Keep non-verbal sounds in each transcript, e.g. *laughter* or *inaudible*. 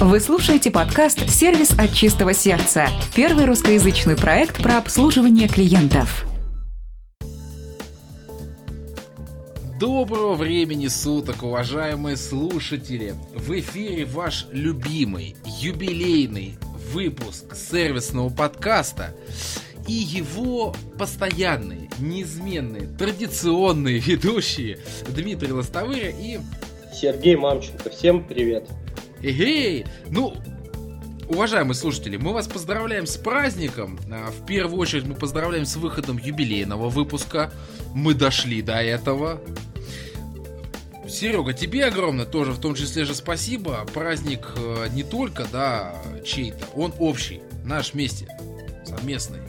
Вы слушаете подкаст «Сервис от чистого сердца» – первый русскоязычный проект про обслуживание клиентов. Доброго времени суток, уважаемые слушатели! В эфире ваш любимый юбилейный выпуск сервисного подкаста и его постоянные, неизменные, традиционные ведущие Дмитрий Лостовыря и Сергей Мамченко. Всем привет! Эгей! Ну, уважаемые слушатели, мы вас поздравляем с праздником. А, в первую очередь мы поздравляем с выходом юбилейного выпуска. Мы дошли до этого. Серега, тебе огромное тоже, в том числе же спасибо. Праздник э, не только, да, чей-то, он общий, наш вместе, совместный.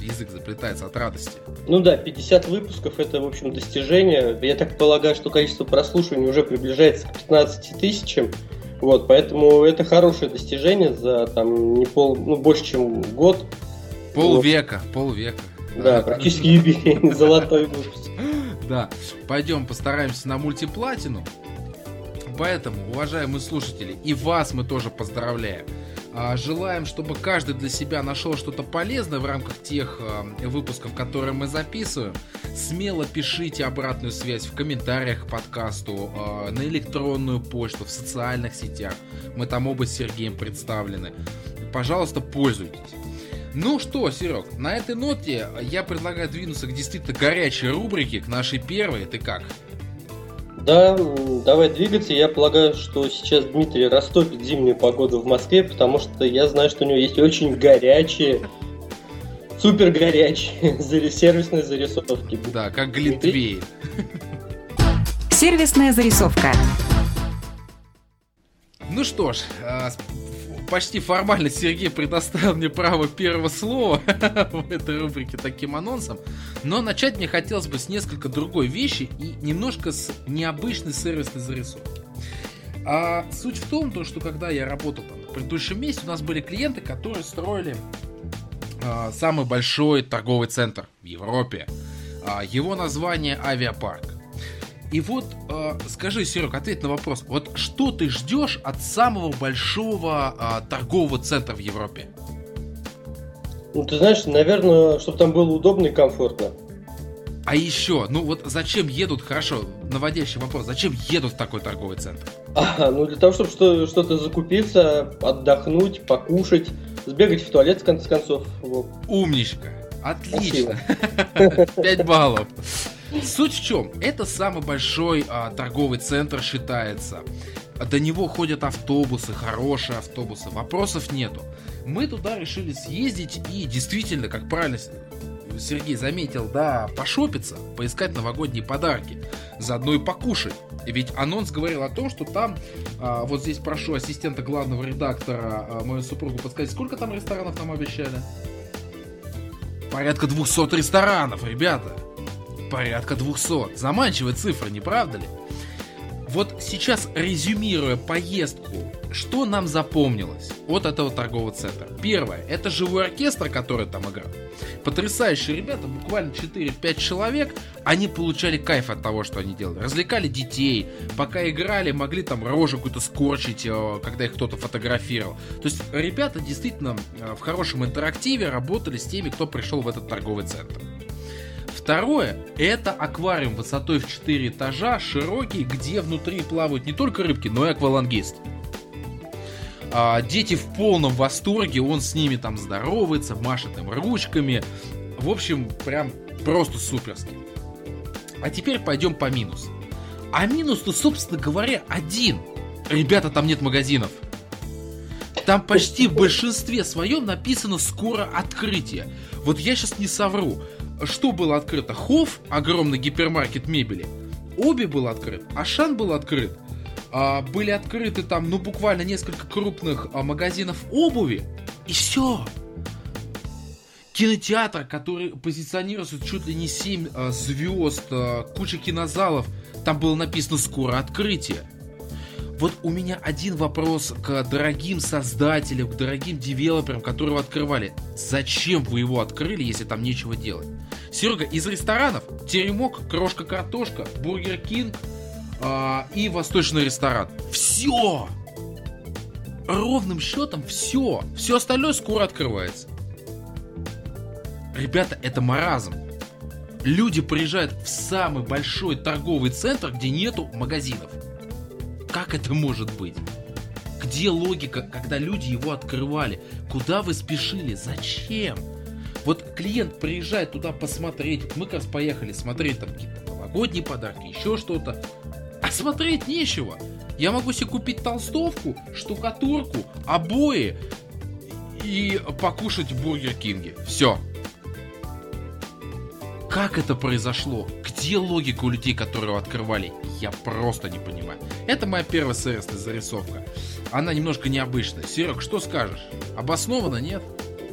Язык заплетается от радости. Ну да, 50 выпусков это, в общем, достижение. Я так полагаю, что количество прослушиваний уже приближается к 15 тысячам. Вот, поэтому это хорошее достижение за там не пол, ну больше чем год. Полвека, вот. полвека. Да, практически юбилейный *laughs* золотой выпуск. Да, пойдем постараемся на мультиплатину. Поэтому, уважаемые слушатели, и вас мы тоже поздравляем. А, желаем, чтобы каждый для себя нашел что-то полезное в рамках тех а, выпусков, которые мы записываем. Смело пишите обратную связь в комментариях к подкасту, а, на электронную почту, в социальных сетях. Мы там оба с Сергеем представлены. Пожалуйста, пользуйтесь. Ну что, Серег, на этой ноте я предлагаю двинуться к действительно горячей рубрике, к нашей первой. Ты как? Да, давай двигаться. Я полагаю, что сейчас Дмитрий растопит зимнюю погоду в Москве, потому что я знаю, что у него есть очень горячие, супер горячие *laughs* сервисные зарисовки. Да, как Глинтвейн. Сервисная зарисовка. Ну что ж, а, почти формально Сергей предоставил мне право первого слова *laughs* в этой рубрике таким анонсом. Но начать мне хотелось бы с несколько другой вещи и немножко с необычной сервисной зарисовки. А суть в том, то, что когда я работал там, в предыдущем месте, у нас были клиенты, которые строили а, самый большой торговый центр в Европе. А, его название Авиапарк. И вот э, скажи, Серег, ответь на вопрос. Вот что ты ждешь от самого большого э, торгового центра в Европе? Ну, ты знаешь, наверное, чтобы там было удобно и комфортно. А еще, ну вот зачем едут, хорошо, наводящий вопрос, зачем едут в такой торговый центр? А, ну для того, чтобы что- что-то закупиться, отдохнуть, покушать, сбегать в туалет, в конце концов. Вот. Умничка. Отлично. *laughs* Пять баллов. Суть в чем? Это самый большой а, торговый центр считается. До него ходят автобусы, хорошие автобусы, вопросов нету. Мы туда решили съездить и действительно, как правильно Сергей заметил, да, пошопиться, поискать новогодние подарки, заодно и покушать. Ведь анонс говорил о том, что там, а, вот здесь прошу ассистента главного редактора, а, мою супругу подсказать, сколько там ресторанов нам обещали? Порядка 200 ресторанов, ребята порядка 200. Заманчивая цифра, не правда ли? Вот сейчас, резюмируя поездку, что нам запомнилось от этого торгового центра? Первое, это живой оркестр, который там играл. Потрясающие ребята, буквально 4-5 человек, они получали кайф от того, что они делали. Развлекали детей, пока играли, могли там рожу какую-то скорчить, э, когда их кто-то фотографировал. То есть ребята действительно э, в хорошем интерактиве работали с теми, кто пришел в этот торговый центр. Второе, это аквариум высотой в 4 этажа, широкий, где внутри плавают не только рыбки, но и аквалангист. А, дети в полном восторге, он с ними там здоровается, машет им ручками. В общем, прям просто суперски. А теперь пойдем по минус. А минус-то, собственно говоря, один. Ребята, там нет магазинов. Там почти в большинстве своем написано «Скоро открытие». Вот я сейчас не совру что было открыто? Хофф, огромный гипермаркет мебели, Оби был открыт, Ашан был открыт. А, были открыты там, ну, буквально несколько крупных а, магазинов обуви. И все. Кинотеатр, который позиционируется чуть ли не 7 а, звезд, а, куча кинозалов. Там было написано «Скоро открытие». Вот у меня один вопрос к дорогим создателям, к дорогим девелоперам, которые открывали. Зачем вы его открыли, если там нечего делать? Серега, из ресторанов теремок, крошка-картошка, бургер кинг э, и восточный ресторан. Все! ровным счетом все. Все остальное скоро открывается. Ребята, это маразм. Люди приезжают в самый большой торговый центр, где нету магазинов. Как это может быть? Где логика, когда люди его открывали? Куда вы спешили? Зачем? Вот клиент приезжает туда посмотреть. Мы как раз поехали смотреть там какие-то новогодние подарки, еще что-то. А смотреть нечего. Я могу себе купить толстовку, штукатурку, обои и покушать в Бургер Кинге. Все. Как это произошло? Где логика у людей, которые открывали? Я просто не понимаю. Это моя первая сервисная зарисовка. Она немножко необычная. Серег, что скажешь? Обоснованно, нет?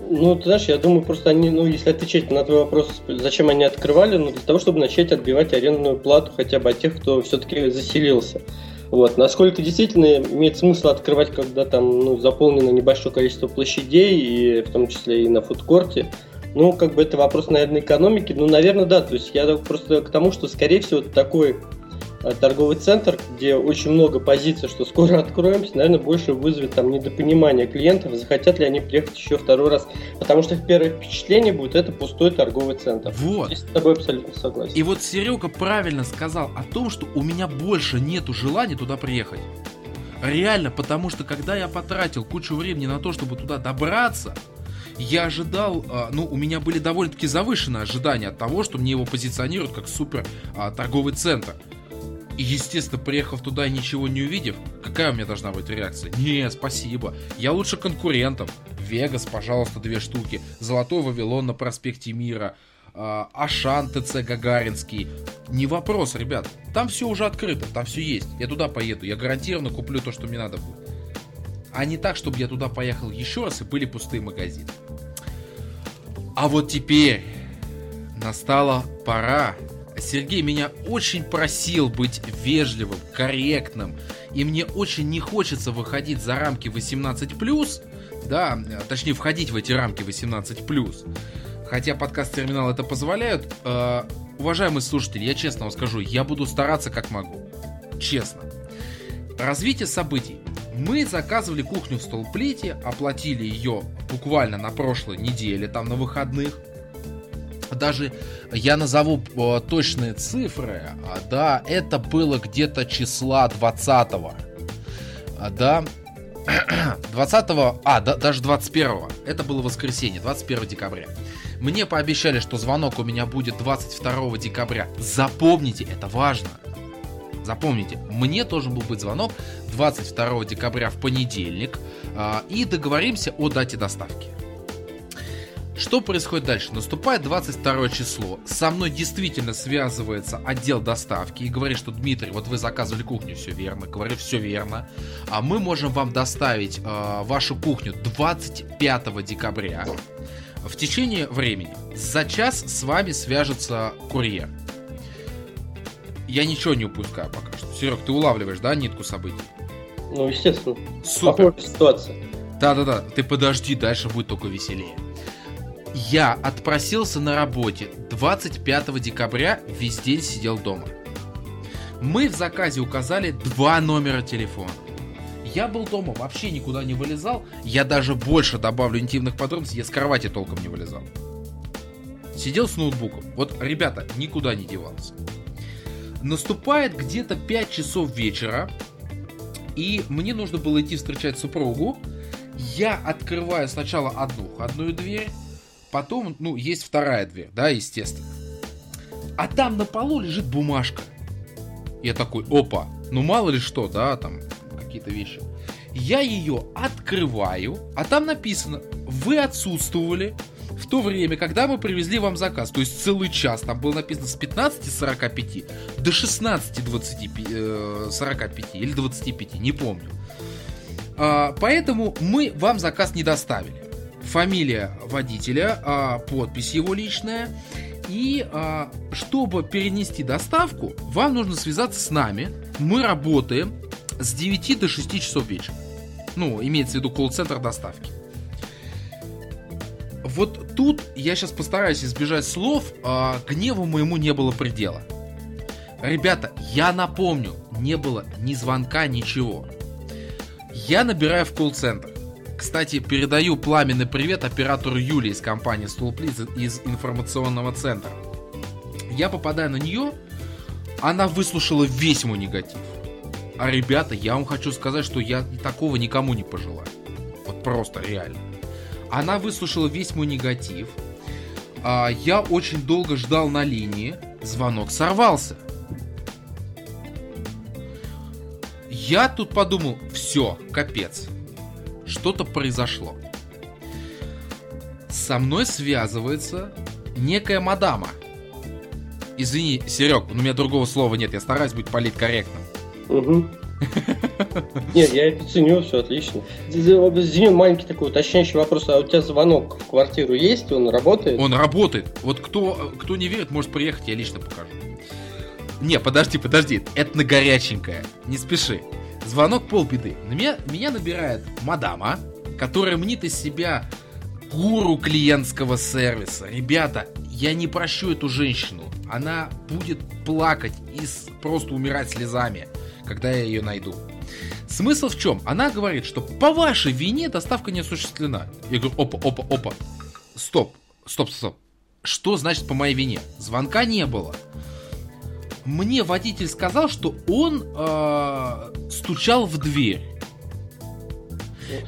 Ну, ты знаешь, я думаю, просто они, ну, если отвечать на твой вопрос, зачем они открывали, ну, для того, чтобы начать отбивать арендную плату хотя бы от тех, кто все-таки заселился. Вот. Насколько действительно имеет смысл открывать, когда там ну, заполнено небольшое количество площадей, и в том числе и на фудкорте, ну, как бы это вопрос, наверное, экономики. Ну, наверное, да. То есть я просто к тому, что, скорее всего, такой э, торговый центр, где очень много позиций, что скоро откроемся, наверное, больше вызовет там недопонимание клиентов, захотят ли они приехать еще второй раз. Потому что их первое впечатление будет это пустой торговый центр. Вот. Здесь с тобой абсолютно согласен. И вот Серега правильно сказал о том, что у меня больше нету желания туда приехать. Реально, потому что когда я потратил кучу времени на то, чтобы туда добраться, я ожидал, а, ну, у меня были довольно-таки завышенные ожидания от того, что мне его позиционируют как супер а, торговый центр. И, естественно, приехав туда и ничего не увидев, какая у меня должна быть реакция? Не, спасибо. Я лучше конкурентам. Вегас, пожалуйста, две штуки. Золотой Вавилон на проспекте Мира. А, Ашан ТЦ Гагаринский. Не вопрос, ребят. Там все уже открыто, там все есть. Я туда поеду. Я гарантированно куплю то, что мне надо будет. А не так, чтобы я туда поехал еще раз и были пустые магазины. А вот теперь настала пора. Сергей меня очень просил быть вежливым, корректным. И мне очень не хочется выходить за рамки 18+. Да, точнее входить в эти рамки 18+. Хотя подкаст Терминал это позволяют. Э, уважаемый слушатель, я честно вам скажу, я буду стараться как могу. Честно. Развитие событий. Мы заказывали кухню в столплите, оплатили ее буквально на прошлой неделе, там на выходных. Даже я назову э, точные цифры, а, да, это было где-то числа 20 -го. А, да, *clears throat* 20 а, да, даже 21 это было воскресенье, 21 декабря. Мне пообещали, что звонок у меня будет 22 декабря. Запомните, это важно. Запомните, мне должен был быть звонок 22 декабря в понедельник, э, и договоримся о дате доставки. Что происходит дальше? Наступает 22 число. Со мной действительно связывается отдел доставки и говорит, что Дмитрий, вот вы заказывали кухню, все верно. Говорю, все верно. А мы можем вам доставить э, вашу кухню 25 декабря. В течение времени. За час с вами свяжется курьер я ничего не упускаю пока что. Серег, ты улавливаешь, да, нитку событий? Ну, естественно. Супер. Похожая ситуация. Да-да-да, ты подожди, дальше будет только веселее. Я отпросился на работе 25 декабря, весь день сидел дома. Мы в заказе указали два номера телефона. Я был дома, вообще никуда не вылезал. Я даже больше добавлю интимных подробностей, я с кровати толком не вылезал. Сидел с ноутбуком. Вот, ребята, никуда не девался. Наступает где-то 5 часов вечера, и мне нужно было идти встречать супругу. Я открываю сначала одну входную дверь, потом, ну, есть вторая дверь, да, естественно. А там на полу лежит бумажка. Я такой, опа, ну мало ли что, да, там какие-то вещи. Я ее открываю, а там написано, вы отсутствовали в то время, когда мы привезли вам заказ, то есть целый час, там было написано с 15.45 до 16.45 45 э, или 25, не помню. А, поэтому мы вам заказ не доставили. Фамилия водителя, а, подпись его личная. И а, чтобы перенести доставку, вам нужно связаться с нами. Мы работаем с 9 до 6 часов вечера. Ну, имеется в виду колл-центр доставки вот тут я сейчас постараюсь избежать слов, а гневу моему не было предела. Ребята, я напомню, не было ни звонка, ничего. Я набираю в колл-центр. Кстати, передаю пламенный привет оператору Юлии из компании Столплиз из информационного центра. Я попадаю на нее, она выслушала весь мой негатив. А ребята, я вам хочу сказать, что я такого никому не пожелаю. Вот просто реально. Она выслушала весь мой негатив. А, я очень долго ждал на линии. Звонок сорвался. Я тут подумал, все, капец. Что-то произошло. Со мной связывается некая мадама. Извини, Серег, у меня другого слова нет, я стараюсь быть политкорректным. Угу. *laughs* Нет, я это ценю, все отлично. Извини, маленький такой уточняющий вопрос. А у тебя звонок в квартиру есть? Он работает? Он работает. Вот кто, кто не верит, может приехать, я лично покажу. Не, подожди, подожди. Это на горяченькое. Не спеши. Звонок полбеды. Меня, меня набирает мадама, которая мнит из себя гуру клиентского сервиса. Ребята, я не прощу эту женщину. Она будет плакать и просто умирать слезами когда я ее найду. Смысл в чем? Она говорит, что по вашей вине доставка не осуществлена. Я говорю, опа, опа, опа. Стоп, стоп, стоп. Что значит по моей вине? Звонка не было. Мне водитель сказал, что он э, стучал в дверь.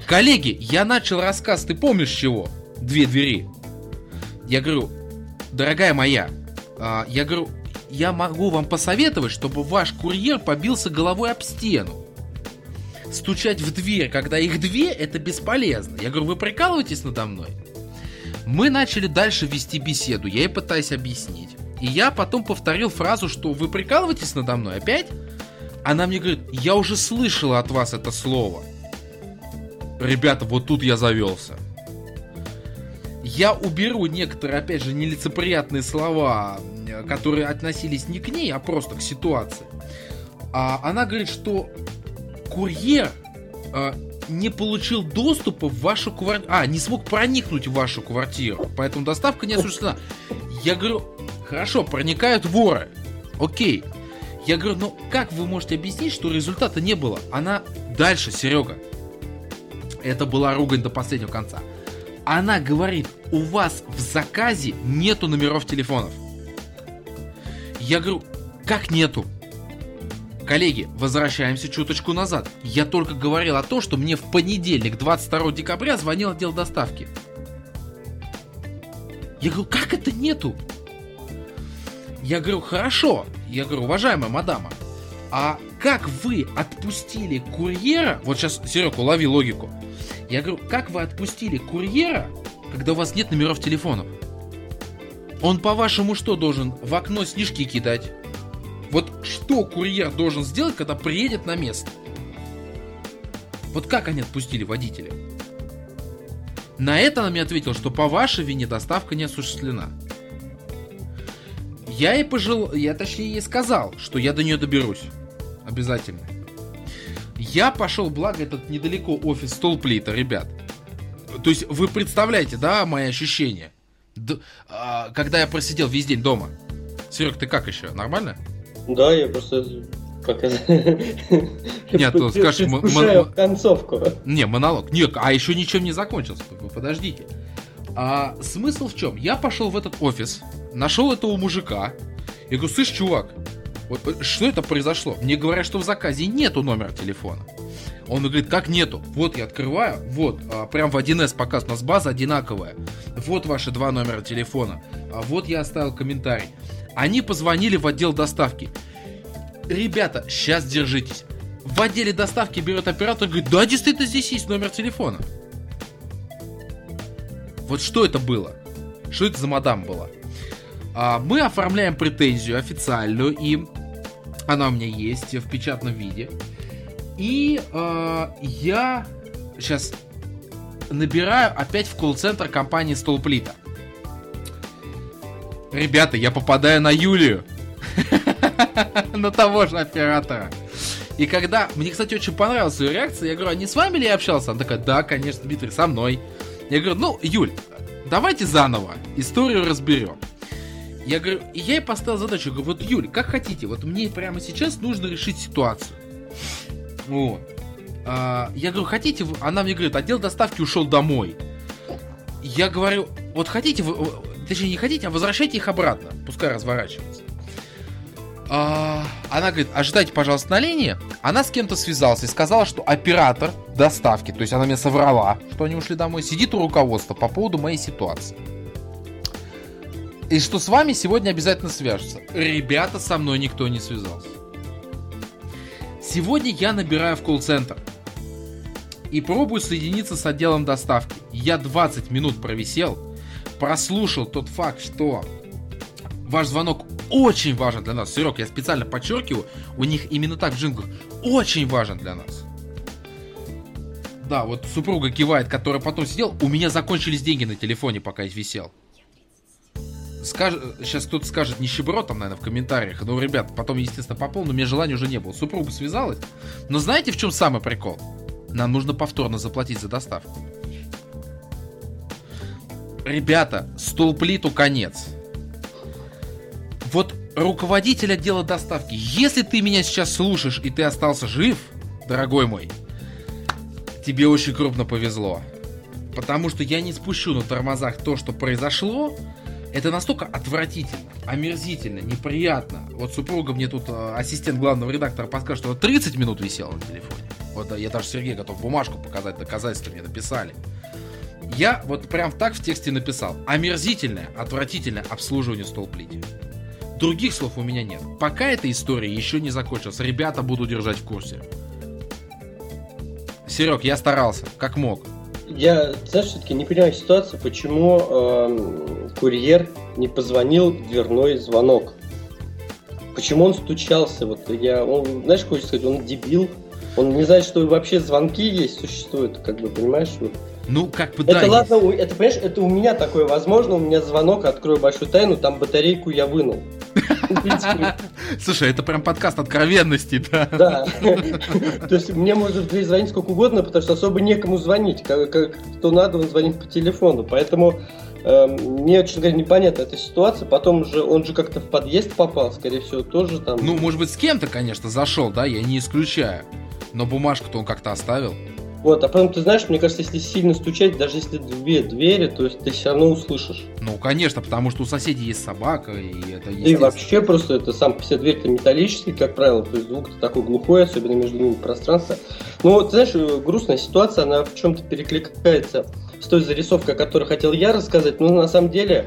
Коллеги, я начал рассказ, ты помнишь чего? Две двери. Я говорю, дорогая моя, э, я говорю, я могу вам посоветовать, чтобы ваш курьер побился головой об стену. Стучать в дверь, когда их две, это бесполезно. Я говорю, вы прикалываетесь надо мной? Мы начали дальше вести беседу, я ей пытаюсь объяснить. И я потом повторил фразу, что вы прикалываетесь надо мной опять? Она мне говорит, я уже слышала от вас это слово. Ребята, вот тут я завелся. Я уберу некоторые, опять же, нелицеприятные слова которые относились не к ней, а просто к ситуации. А она говорит, что курьер э, не получил доступа в вашу квартиру. А, не смог проникнуть в вашу квартиру. Поэтому доставка не осуществлена. Я говорю, хорошо, проникают воры. Окей. Я говорю, ну как вы можете объяснить, что результата не было? Она дальше, Серега. Это была ругань до последнего конца. Она говорит, у вас в заказе нету номеров телефонов. Я говорю, как нету? Коллеги, возвращаемся чуточку назад. Я только говорил о том, что мне в понедельник, 22 декабря, звонил отдел доставки. Я говорю, как это нету? Я говорю, хорошо. Я говорю, уважаемая мадама, а как вы отпустили курьера... Вот сейчас, Серега, улови логику. Я говорю, как вы отпустили курьера, когда у вас нет номеров телефонов? Он, по-вашему, что должен? В окно снежки кидать? Вот что курьер должен сделать, когда приедет на место? Вот как они отпустили водителя? На это она мне ответила, что по вашей вине доставка не осуществлена. Я ей пожел... Я точнее ей сказал, что я до нее доберусь. Обязательно. Я пошел, благо этот недалеко офис Столплита, ребят. То есть вы представляете, да, мои ощущения? Д- а, когда я просидел весь день дома. Серег, ты как еще? Нормально? Да, я просто как *laughs* Нет, то скажешь, концовку. Не, монолог. Нет, а еще ничем не закончился. Подождите. А смысл в чем? Я пошел в этот офис, нашел этого мужика. Я говорю, слышь, чувак, вот э, что это произошло? Мне говорят, что в заказе нету номера телефона. Он говорит, как нету? Вот я открываю, вот, а, прям в 1С показ, у нас база одинаковая. Вот ваши два номера телефона. А вот я оставил комментарий. Они позвонили в отдел доставки. Ребята, сейчас держитесь. В отделе доставки берет оператор и говорит, да, действительно, здесь есть номер телефона. Вот что это было? Что это за мадам была? А, мы оформляем претензию официальную, и она у меня есть в печатном виде. И э, я сейчас набираю опять в колл-центр компании Столплита. Ребята, я попадаю на Юлию. *laughs* На того же оператора. И когда... Мне, кстати, очень понравилась ее реакция. Я говорю, а не с вами ли я общался? Она такая, да, конечно, Дмитрий, со мной. Я говорю, ну, Юль, давайте заново историю разберем. Я говорю, и я ей поставил задачу, говорю, вот, Юль, как хотите, вот мне прямо сейчас нужно решить ситуацию. Вот. А, я говорю, хотите, она мне говорит, отдел доставки ушел домой. Я говорю, вот хотите, вы, точнее не хотите, а возвращайте их обратно, пускай разворачиваются. А, она говорит, ожидайте, пожалуйста, на линии. Она с кем-то связалась и сказала, что оператор доставки, то есть она мне соврала, что они ушли домой, сидит у руководства по поводу моей ситуации. И что с вами сегодня обязательно свяжутся. Ребята, со мной никто не связался. Сегодня я набираю в колл-центр и пробую соединиться с отделом доставки. Я 20 минут провисел, прослушал тот факт, что ваш звонок очень важен для нас. Серег, я специально подчеркиваю, у них именно так в джинглах. Очень важен для нас. Да, вот супруга кивает, которая потом сидел. У меня закончились деньги на телефоне, пока я висел. Скаж... Сейчас кто-то скажет нищеброд там, наверное, в комментариях. Ну, ребят, потом, естественно, попал, но у меня желания уже не было. Супруга связалась. Но знаете, в чем самый прикол? Нам нужно повторно заплатить за доставку. Ребята, столплиту конец вот руководитель отдела доставки, если ты меня сейчас слушаешь и ты остался жив, дорогой мой, тебе очень крупно повезло. Потому что я не спущу на тормозах то, что произошло. Это настолько отвратительно, омерзительно, неприятно. Вот супруга мне тут, э, ассистент главного редактора, подскажет, что 30 минут висела на телефоне. Вот я даже Сергей готов бумажку показать, доказательства мне написали. Я вот прям так в тексте написал. Омерзительное, отвратительное обслуживание столплити. Других слов у меня нет. Пока эта история еще не закончилась, ребята буду держать в курсе. Серег, я старался, как мог. Я, знаешь, все-таки не понимаю ситуацию, почему э, курьер не позвонил в дверной звонок. Почему он стучался? Вот я, он, знаешь, хочется сказать, он дебил. Он не знает, что вообще звонки есть, существуют, как бы, понимаешь? Вот. Ну, как бы это да. ладно, это, понимаешь, это у меня такое возможно, у меня звонок, открою большую тайну, там батарейку я вынул. *laughs* Слушай, это прям подкаст откровенности, да? Да. То есть мне можно звонить сколько угодно, потому что особо некому звонить. Как, кто надо, он звонит по телефону. Поэтому э, мне, честно говоря, непонятна эта ситуация. Потом же он же как-то в подъезд попал, скорее всего, тоже там. Ну, может быть, с кем-то, конечно, зашел, да, я не исключаю. Но бумажку-то он как-то оставил. Вот, а потом, ты знаешь, мне кажется, если сильно стучать, даже если две двери, то есть ты все равно услышишь. Ну, конечно, потому что у соседей есть собака, и это есть. И вообще просто это сам по себе дверь-то металлический, как правило, то есть звук такой глухой, особенно между ними пространство. Ну, ты знаешь, грустная ситуация, она в чем-то перекликается с той зарисовкой, о которой хотел я рассказать, но на самом деле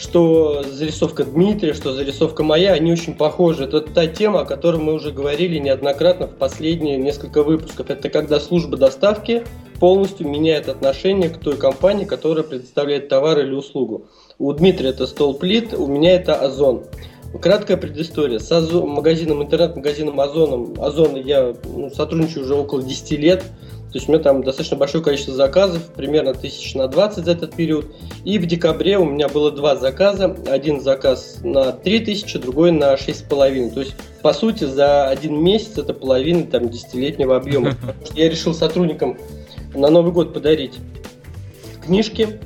что зарисовка Дмитрия, что зарисовка моя, они очень похожи. Это та тема, о которой мы уже говорили неоднократно в последние несколько выпусков. Это когда служба доставки полностью меняет отношение к той компании, которая предоставляет товар или услугу. У Дмитрия это Столплит, у меня это Озон. Краткая предыстория. С Озон, магазином, интернет-магазином Озоном, Озон я ну, сотрудничаю уже около 10 лет. То есть у меня там достаточно большое количество заказов, примерно тысяч на 20 за этот период. И в декабре у меня было два заказа. Один заказ на 3000, другой на 6,5. То есть, по сути, за один месяц это половина там, десятилетнего объема. *laughs* Я решил сотрудникам на Новый год подарить книжки.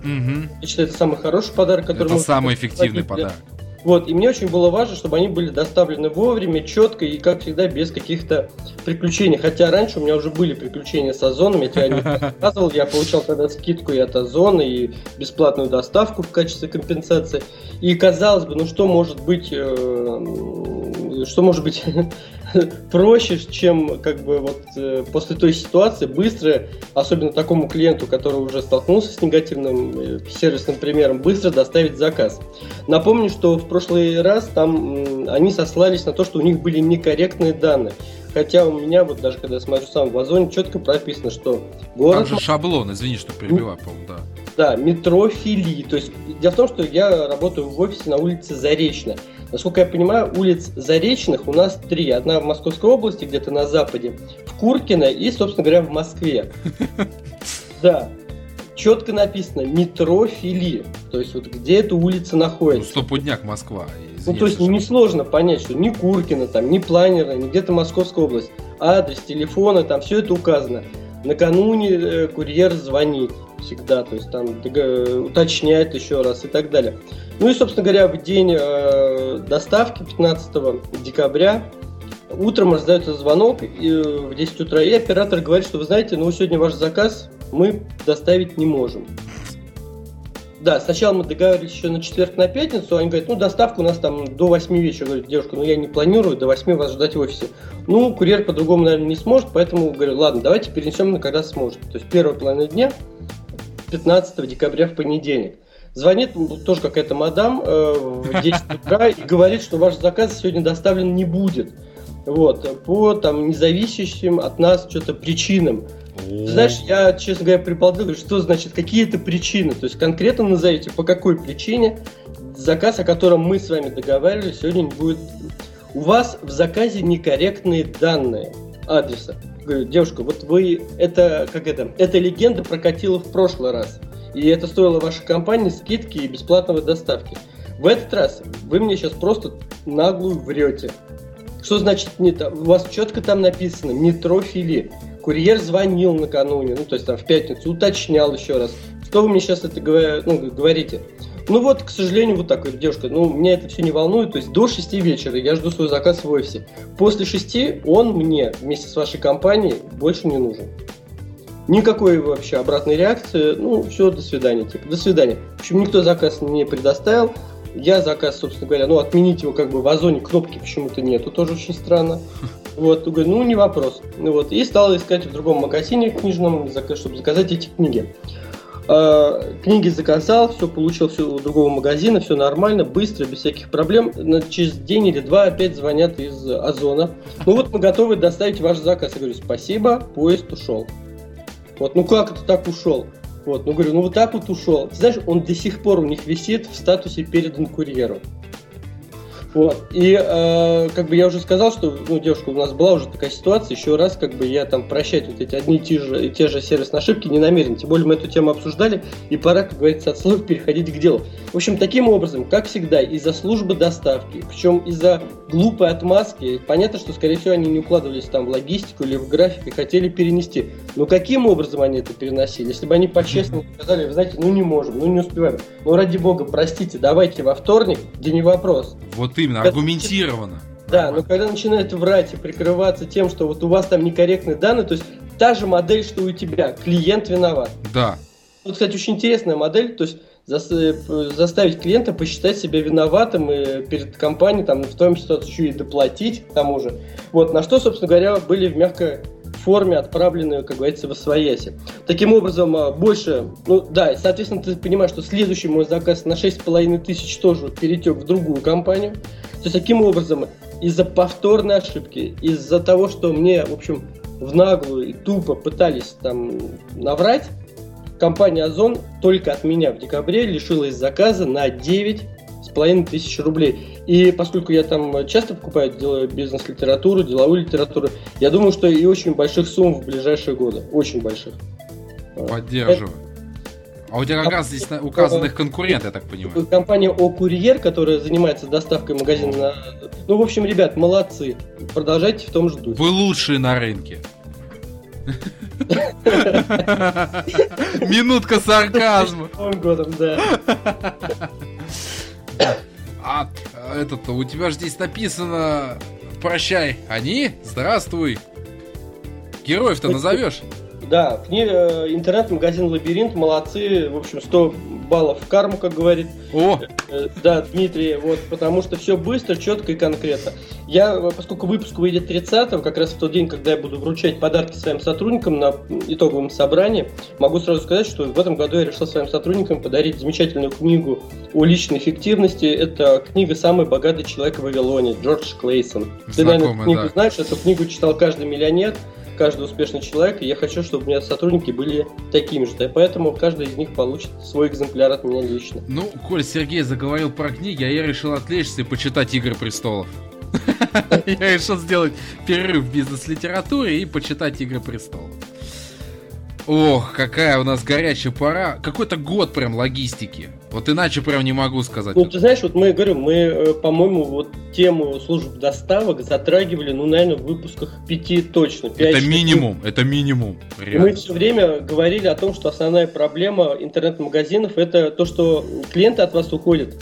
Я считаю, это самый хороший подарок, который... Это самый эффективный подарок. Вот, и мне очень было важно, чтобы они были доставлены вовремя, четко и, как всегда, без каких-то приключений. Хотя раньше у меня уже были приключения с Озоном, я тебе рассказывал, я получал тогда скидку и от Озона, и бесплатную доставку в качестве компенсации. И казалось бы, ну что может быть, э, что может быть *laughs* проще, чем как бы вот э, после той ситуации быстро, особенно такому клиенту, который уже столкнулся с негативным э, сервисным примером, быстро доставить заказ. Напомню, что в прошлый раз там они сослались на то, что у них были некорректные данные. Хотя у меня, вот даже когда я смотрю сам в Озоне, четко прописано, что город... Там же шаблон, извини, что перебиваю, по-моему, да. Да, метро Фили. То есть, дело в том, что я работаю в офисе на улице Заречная. Насколько я понимаю, улиц Заречных у нас три. Одна в Московской области, где-то на западе, в Куркино и, собственно говоря, в Москве. *laughs* Да. Четко написано метро Фили. То есть вот где эта улица находится. Ну, стопудняк Москва. Ну, то есть несложно понять, что ни Куркина, там, ни Планера, ни где-то Московская область. Адрес, телефона, там все это указано. Накануне э, курьер звонит всегда, то есть там уточняет еще раз и так далее. Ну и, собственно говоря, в день э, доставки 15 декабря утром раздается звонок и, э, в 10 утра, и оператор говорит, что вы знаете, ну сегодня ваш заказ мы доставить не можем. Да, сначала мы договорились еще на четверг, на пятницу, они говорят, ну, доставка у нас там до 8 вечера. Говорю, девушка, ну, я не планирую до 8 вас ждать в офисе. Ну, курьер по-другому, наверное, не сможет, поэтому говорю, ладно, давайте перенесем на когда сможет. То есть первая половина дня, 15 декабря в понедельник. Звонит тоже какая-то мадам э, в 10 утра и говорит, что ваш заказ сегодня доставлен не будет. Вот, по там независящим от нас что-то причинам. Знаешь, я, честно говоря, предположил, говорю, что значит какие-то причины. То есть конкретно назовите, по какой причине заказ, о котором мы с вами договаривались, сегодня не будет. У вас в заказе некорректные данные адреса. Говорю, девушка, вот вы, это, как это, эта легенда прокатила в прошлый раз. И это стоило вашей компании скидки и бесплатной доставки. В этот раз вы мне сейчас просто наглую врете. Что значит не то? У вас четко там написано метро Фили. Курьер звонил накануне, ну то есть там в пятницу, уточнял еще раз. Что вы мне сейчас это ну, говорите? Ну вот, к сожалению, вот так, говорит девушка, ну, меня это все не волнует, то есть до 6 вечера я жду свой заказ в офисе. После 6 он мне вместе с вашей компанией больше не нужен. Никакой вообще обратной реакции, ну, все, до свидания, типа, до свидания. В общем, никто заказ не предоставил, я заказ, собственно говоря, ну, отменить его как бы в Озоне кнопки почему-то нету, тоже очень странно. Вот, говорю, ну, не вопрос. Ну, вот, и стал искать в другом магазине книжном, чтобы заказать эти книги. А, книги заказал, все получил все у другого магазина, все нормально, быстро, без всяких проблем. Через день или два опять звонят из Озона. Ну вот мы готовы доставить ваш заказ. Я говорю, спасибо, поезд ушел. Вот, ну как это так ушел? Вот, ну говорю, ну вот так вот ушел. Ты знаешь, он до сих пор у них висит в статусе передан курьеру. Вот. И э, как бы я уже сказал, что ну, девушка, у нас была уже такая ситуация, еще раз как бы я там прощать вот эти одни и те же, и те же сервисные ошибки не намерен. Тем более мы эту тему обсуждали, и пора, как говорится, от слов переходить к делу. В общем, таким образом, как всегда, из-за службы доставки, причем из-за глупой отмазки, понятно, что, скорее всего, они не укладывались там в логистику или в график и хотели перенести. Но каким образом они это переносили? Если бы они по-честному сказали, вы знаете, ну не можем, ну не успеваем. Ну ради бога, простите, давайте во вторник, где не вопрос. Вот именно, когда, аргументированно. Да, но когда начинают врать и прикрываться тем, что вот у вас там некорректные данные, то есть та же модель, что и у тебя, клиент виноват. Да. Вот, кстати, очень интересная модель, то есть заставить клиента посчитать себя виноватым и перед компанией, там, в том числе еще и доплатить к тому же. Вот, на что, собственно говоря, были в мягкой форме отправлены, как говорится, в освояси. Таким образом, а, больше, ну да, соответственно, ты понимаешь, что следующий мой заказ на 6,5 тысяч тоже перетек в другую компанию. То есть, таким образом, из-за повторной ошибки, из-за того, что мне, в общем, в наглую и тупо пытались там наврать, компания Озон только от меня в декабре лишилась заказа на 9 с половиной тысяч рублей. И поскольку я там часто покупаю делаю бизнес-литературу, деловую литературу, я думаю, что и очень больших сумм в ближайшие годы. Очень больших. Поддерживаю. А у тебя как раз здесь указаны их конкуренты, я так понимаю. Компания О Курьер, которая занимается доставкой магазина на... Ну, в общем, ребят, молодцы. Продолжайте в том же духе. Вы лучшие на рынке. Минутка сарказма. годом, да. А этот, у тебя же здесь написано «Прощай, они, здравствуй». Героев-то назовешь? Да, книга, э, интернет-магазин «Лабиринт», молодцы, в общем, 100 баллов в карму, как говорит. О! Э, да, Дмитрий, вот, потому что все быстро, четко и конкретно. Я, э, поскольку выпуск выйдет 30 как раз в тот день, когда я буду вручать подарки своим сотрудникам на итоговом собрании, могу сразу сказать, что в этом году я решил своим сотрудникам подарить замечательную книгу о личной эффективности. Это книга «Самый богатый человек в Вавилоне» Джордж Клейсон. Ты, наверное, книгу да. знаешь, эту книгу читал каждый миллионер каждый успешный человек, и я хочу, чтобы у меня сотрудники были такими же. И поэтому каждый из них получит свой экземпляр от меня лично. Ну, коль Сергей заговорил про книги, а я решил отвлечься и почитать «Игры престолов». *laughs* Я решил сделать перерыв в бизнес-литературе и почитать «Игры престолов». Ох, какая у нас горячая пора. Какой-то год прям логистики. Вот иначе прям не могу сказать. Ну, ты знаешь, вот мы говорим, мы, э, по-моему, вот тему служб доставок затрагивали, ну, наверное, в выпусках пяти точно. 5, это минимум, это минимум. Реально. Мы все время говорили о том, что основная проблема интернет-магазинов это то, что клиенты от вас уходят.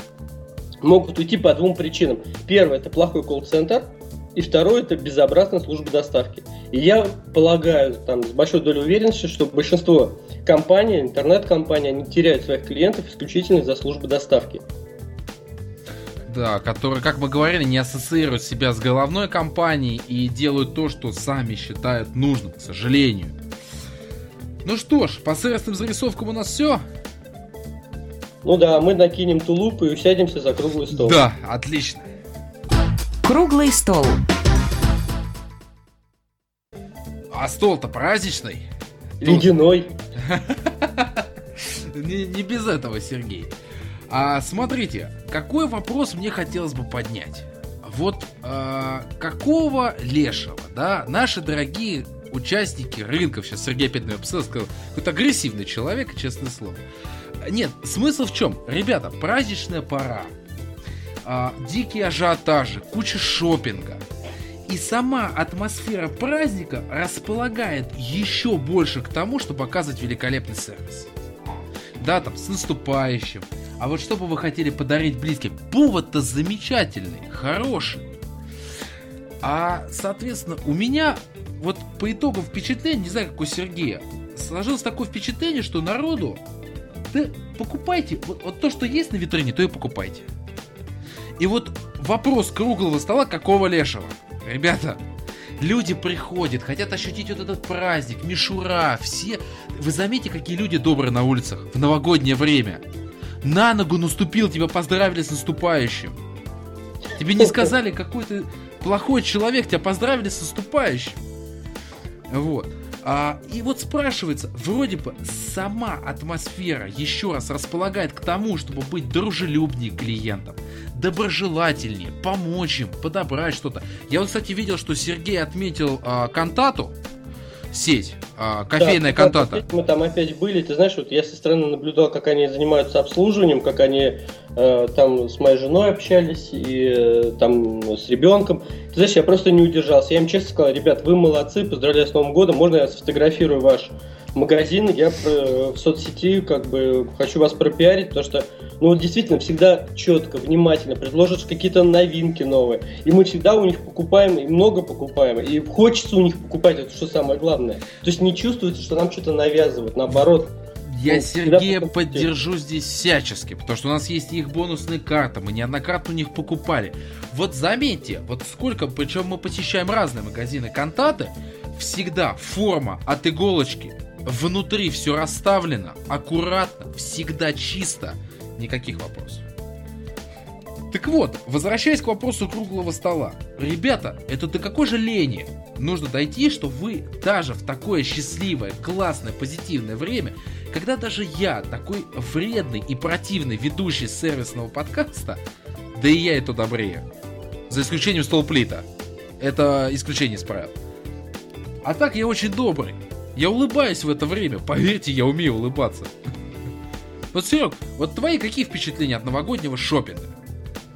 Могут уйти по двум причинам. Первое, это плохой колл-центр. И второе это безобразная служба доставки. И я полагаю, там, с большой долей уверенности, что большинство компаний, интернет-компаний, они теряют своих клиентов исключительно из-за службы доставки. Да, которые, как мы говорили, не ассоциируют себя с головной компанией и делают то, что сами считают нужным, к сожалению. Ну что ж, по сервисным зарисовкам у нас все. Ну да, мы накинем тулуп и усядемся за круглый стол. Да, отлично. Круглый стол. А стол-то праздничный. Ледяной. *laughs* не, не без этого, Сергей. А смотрите, какой вопрос мне хотелось бы поднять. Вот э, какого лешего, да, наши дорогие участники рынков, сейчас Сергей опять меня сказал, какой-то агрессивный человек, честное слово. Нет, смысл в чем? Ребята, праздничная пора, а, дикие ажиотажи, куча шопинга. И сама атмосфера праздника располагает еще больше к тому, чтобы показывать великолепный сервис. Да, там, с наступающим. А вот что бы вы хотели подарить близким? Повод-то замечательный, хороший. А, соответственно, у меня вот по итогам впечатления, не знаю, как у Сергея, сложилось такое впечатление, что народу да покупайте, вот, вот то, что есть на витрине, то и покупайте. И вот вопрос круглого стола, какого лешего? Ребята, люди приходят, хотят ощутить вот этот праздник, мишура, все. Вы заметите, какие люди добрые на улицах в новогоднее время. На ногу наступил, тебя поздравили с наступающим. Тебе не сказали, какой ты плохой человек, тебя поздравили с наступающим. Вот. А, и вот спрашивается, вроде бы сама атмосфера еще раз располагает к тому, чтобы быть дружелюбнее клиентам, доброжелательнее, помочь им, подобрать что-то. Я вот, кстати, видел, что Сергей отметил а, Кантату, сеть, а, кофейная да, кантата. Мы там опять были, ты знаешь, вот я со стороны наблюдал, как они занимаются обслуживанием, как они э, там с моей женой общались и э, там с ребенком. Ты знаешь, я просто не удержался. Я им честно сказал, ребят, вы молодцы, поздравляю с Новым годом, можно я сфотографирую ваш магазин, я в соцсети как бы хочу вас пропиарить, потому что, ну, действительно, всегда четко, внимательно предложат какие-то новинки новые. И мы всегда у них покупаем, и много покупаем, и хочется у них покупать, это что самое главное. То есть не чувствуется, что нам что-то навязывают, наоборот. Я ну, Сергея поддержу здесь всячески, потому что у нас есть их бонусные карты, мы неоднократно у них покупали. Вот заметьте, вот сколько, причем мы посещаем разные магазины Кантаты, всегда форма от иголочки Внутри все расставлено, аккуратно, всегда чисто. Никаких вопросов. Так вот, возвращаясь к вопросу круглого стола. Ребята, это до какой же лени нужно дойти, что вы даже в такое счастливое, классное, позитивное время, когда даже я, такой вредный и противный ведущий сервисного подкаста, да и я это добрее. За исключением столплита. Это исключение из правил. А так я очень добрый. Я улыбаюсь в это время, поверьте, я умею улыбаться. Вот, Серег, вот твои какие впечатления от новогоднего шопинга?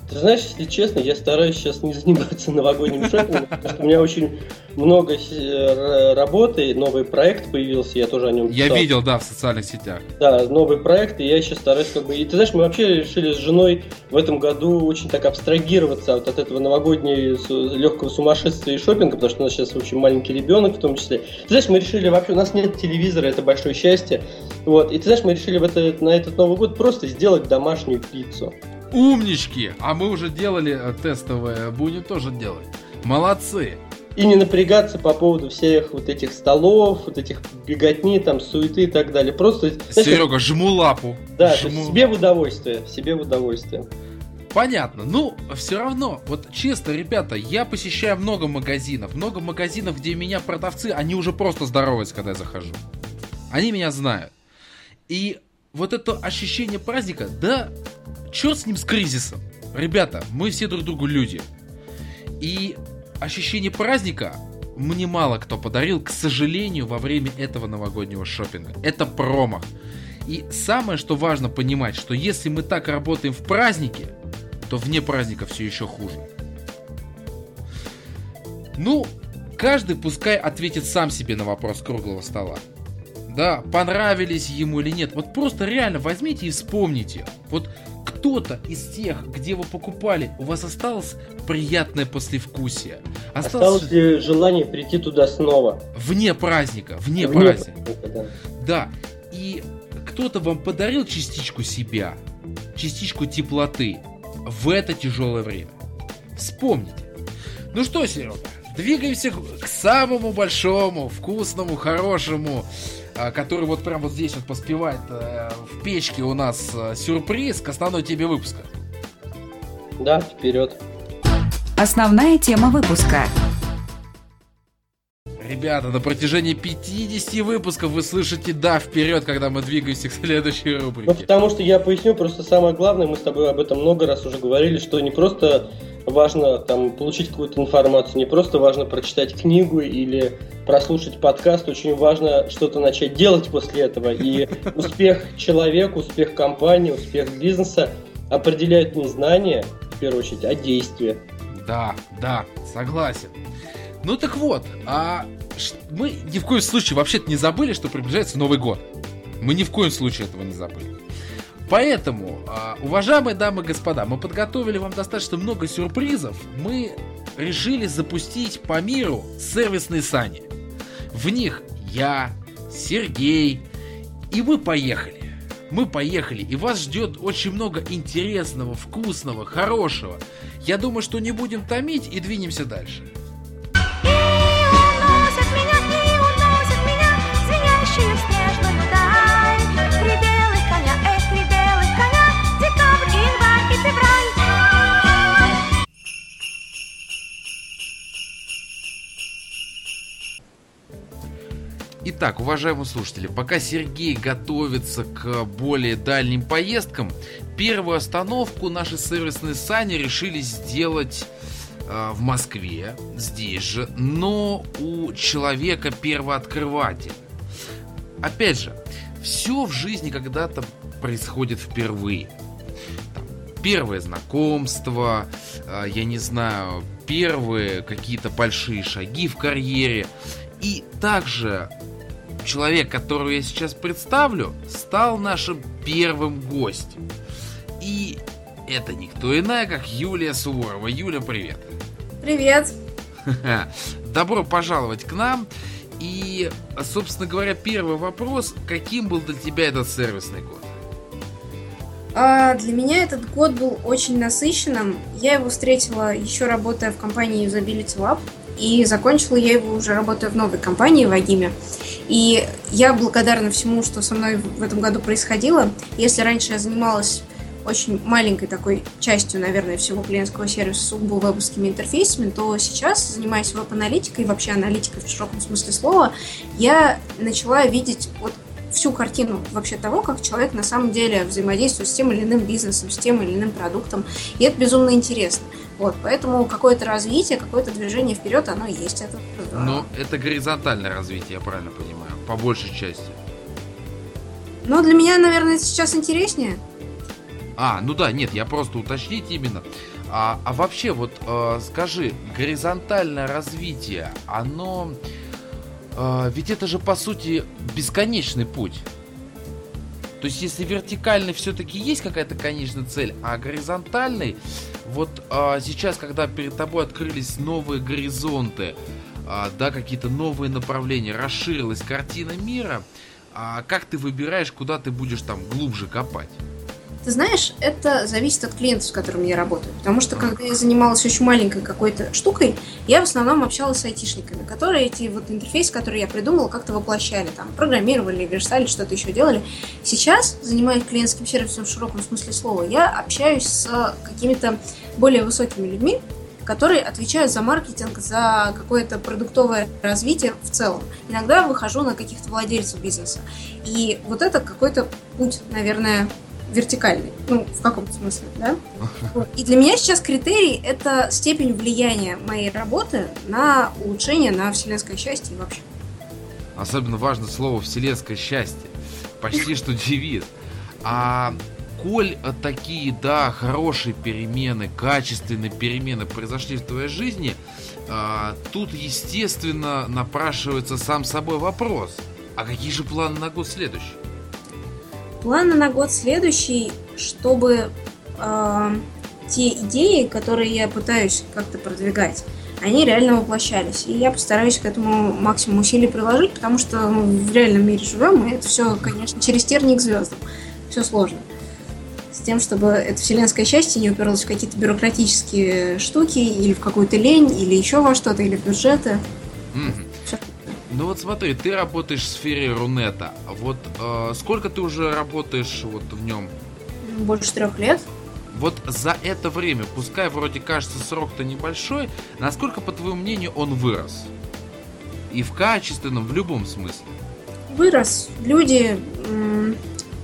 Ты знаешь, если честно, я стараюсь сейчас не заниматься *laughs* новогодним шопингом, потому что у меня очень много э, работы, новый проект появился, я тоже о нем писал. Я видел, да, в социальных сетях. Да, новый проект, и я сейчас стараюсь как бы... И ты знаешь, мы вообще решили с женой в этом году очень так абстрагироваться вот от этого новогоднего легкого сумасшествия и шопинга, потому что у нас сейчас очень маленький ребенок в том числе. Ты знаешь, мы решили вообще... У нас нет телевизора, это большое счастье. Вот, и ты знаешь, мы решили в это, на этот Новый год просто сделать домашнюю пиццу. Умнички! А мы уже делали э, тестовое, будем тоже делать. Молодцы! И не напрягаться по поводу всех вот этих столов, вот этих беготни, там, суеты и так далее. Просто... Серега, жму лапу. Да, жму... себе в удовольствие, себе в удовольствие. Понятно. Ну, все равно, вот честно, ребята, я посещаю много магазинов. Много магазинов, где меня продавцы, они уже просто здороваются, когда я захожу. Они меня знают. И вот это ощущение праздника, да, черт с ним с кризисом. Ребята, мы все друг другу люди. И ощущение праздника мне мало кто подарил, к сожалению, во время этого новогоднего шопинга. Это промах. И самое, что важно понимать, что если мы так работаем в празднике, то вне праздника все еще хуже. Ну, каждый пускай ответит сам себе на вопрос круглого стола. Да, понравились ему или нет. Вот просто реально возьмите и вспомните. Вот кто-то из тех, где вы покупали, у вас осталось приятное послевкусие? Осталось, осталось ли желание прийти туда снова? Вне праздника, вне, вне праздника. праздника да. да. И кто-то вам подарил частичку себя, частичку теплоты в это тяжелое время. Вспомните. Ну что, Серега, двигаемся к самому большому, вкусному, хорошему, который вот прям вот здесь вот поспевает э, в печке у нас э, сюрприз к основной теме выпуска. Да, вперед. Основная тема выпуска. Ребята, на протяжении 50 выпусков вы слышите «да» вперед, когда мы двигаемся к следующей рубрике. Ну, потому что я поясню, просто самое главное, мы с тобой об этом много раз уже говорили, что не просто важно там получить какую-то информацию, не просто важно прочитать книгу или прослушать подкаст, очень важно что-то начать делать после этого. И *laughs* успех человека, успех компании, успех бизнеса определяют не знания, в первую очередь, а действия. Да, да, согласен. Ну так вот, а мы ни в коем случае вообще-то не забыли, что приближается Новый год. Мы ни в коем случае этого не забыли. Поэтому, а, уважаемые дамы и господа, мы подготовили вам достаточно много сюрпризов. Мы решили запустить по миру сервисные сани. В них я, Сергей, и мы поехали. Мы поехали, и вас ждет очень много интересного, вкусного, хорошего. Я думаю, что не будем томить и двинемся дальше. Итак, уважаемые слушатели, пока Сергей готовится к более дальним поездкам, первую остановку наши сервисные сани решили сделать э, в Москве, здесь же, но у человека первооткрывателя. Опять же, все в жизни когда-то происходит впервые. Там, первое знакомство, э, я не знаю, первые какие-то большие шаги в карьере. И также человек, которого я сейчас представлю, стал нашим первым гостем. И это никто иная, как Юлия Суворова. Юля, привет. Привет. *laughs* Добро пожаловать к нам. И, собственно говоря, первый вопрос. Каким был для тебя этот сервисный год? А для меня этот год был очень насыщенным. Я его встретила еще работая в компании Usability Lab. И закончила я его уже работая в новой компании в Агиме. И я благодарна всему, что со мной в этом году происходило. Если раньше я занималась очень маленькой такой частью, наверное, всего клиентского сервиса сугубо вебовскими интерфейсами, то сейчас, занимаясь веб-аналитикой, вообще аналитикой в широком смысле слова, я начала видеть вот всю картину вообще того, как человек на самом деле взаимодействует с тем или иным бизнесом, с тем или иным продуктом. И это безумно интересно. Вот, поэтому какое-то развитие, какое-то движение вперед, оно есть. Это Но это горизонтальное развитие, я правильно понимаю, по большей части. Но для меня, наверное, сейчас интереснее. А, ну да, нет, я просто уточнить именно. А, а вообще, вот э, скажи, горизонтальное развитие, оно... Э, ведь это же, по сути, бесконечный путь. То есть, если вертикальный все-таки есть какая-то конечная цель, а горизонтальный, вот а, сейчас, когда перед тобой открылись новые горизонты, а, да, какие-то новые направления, расширилась картина мира, а как ты выбираешь, куда ты будешь там глубже копать? Ты знаешь, это зависит от клиентов, с которыми я работаю. Потому что, когда я занималась очень маленькой какой-то штукой, я в основном общалась с айтишниками, которые эти вот интерфейсы, которые я придумала, как-то воплощали, там, программировали, верстали, что-то еще делали. Сейчас, занимаясь клиентским сервисом в широком смысле слова, я общаюсь с какими-то более высокими людьми, которые отвечают за маркетинг, за какое-то продуктовое развитие в целом. Иногда выхожу на каких-то владельцев бизнеса. И вот это какой-то путь, наверное, вертикальный, ну, в каком-то смысле, да? И для меня сейчас критерий – это степень влияния моей работы на улучшение, на вселенское счастье и вообще. Особенно важно слово «вселенское счастье». Почти что девиз. А коль такие, да, хорошие перемены, качественные перемены произошли в твоей жизни, а, тут, естественно, напрашивается сам собой вопрос. А какие же планы на год следующий? Планы на год следующий, чтобы э, те идеи, которые я пытаюсь как-то продвигать, они реально воплощались. И я постараюсь к этому максимум усилий приложить, потому что мы в реальном мире живем, и это все, конечно, через терник звездам. Все сложно. С тем, чтобы это вселенское счастье не уперлось в какие-то бюрократические штуки, или в какую-то лень, или еще во что-то, или в бюджеты. Mm-hmm. Ну вот смотри, ты работаешь в сфере Рунета. Вот э, сколько ты уже работаешь вот в нем? Больше трех лет. Вот за это время, пускай вроде кажется срок-то небольшой, насколько, по твоему мнению, он вырос? И в качественном, в любом смысле. Вырос. Люди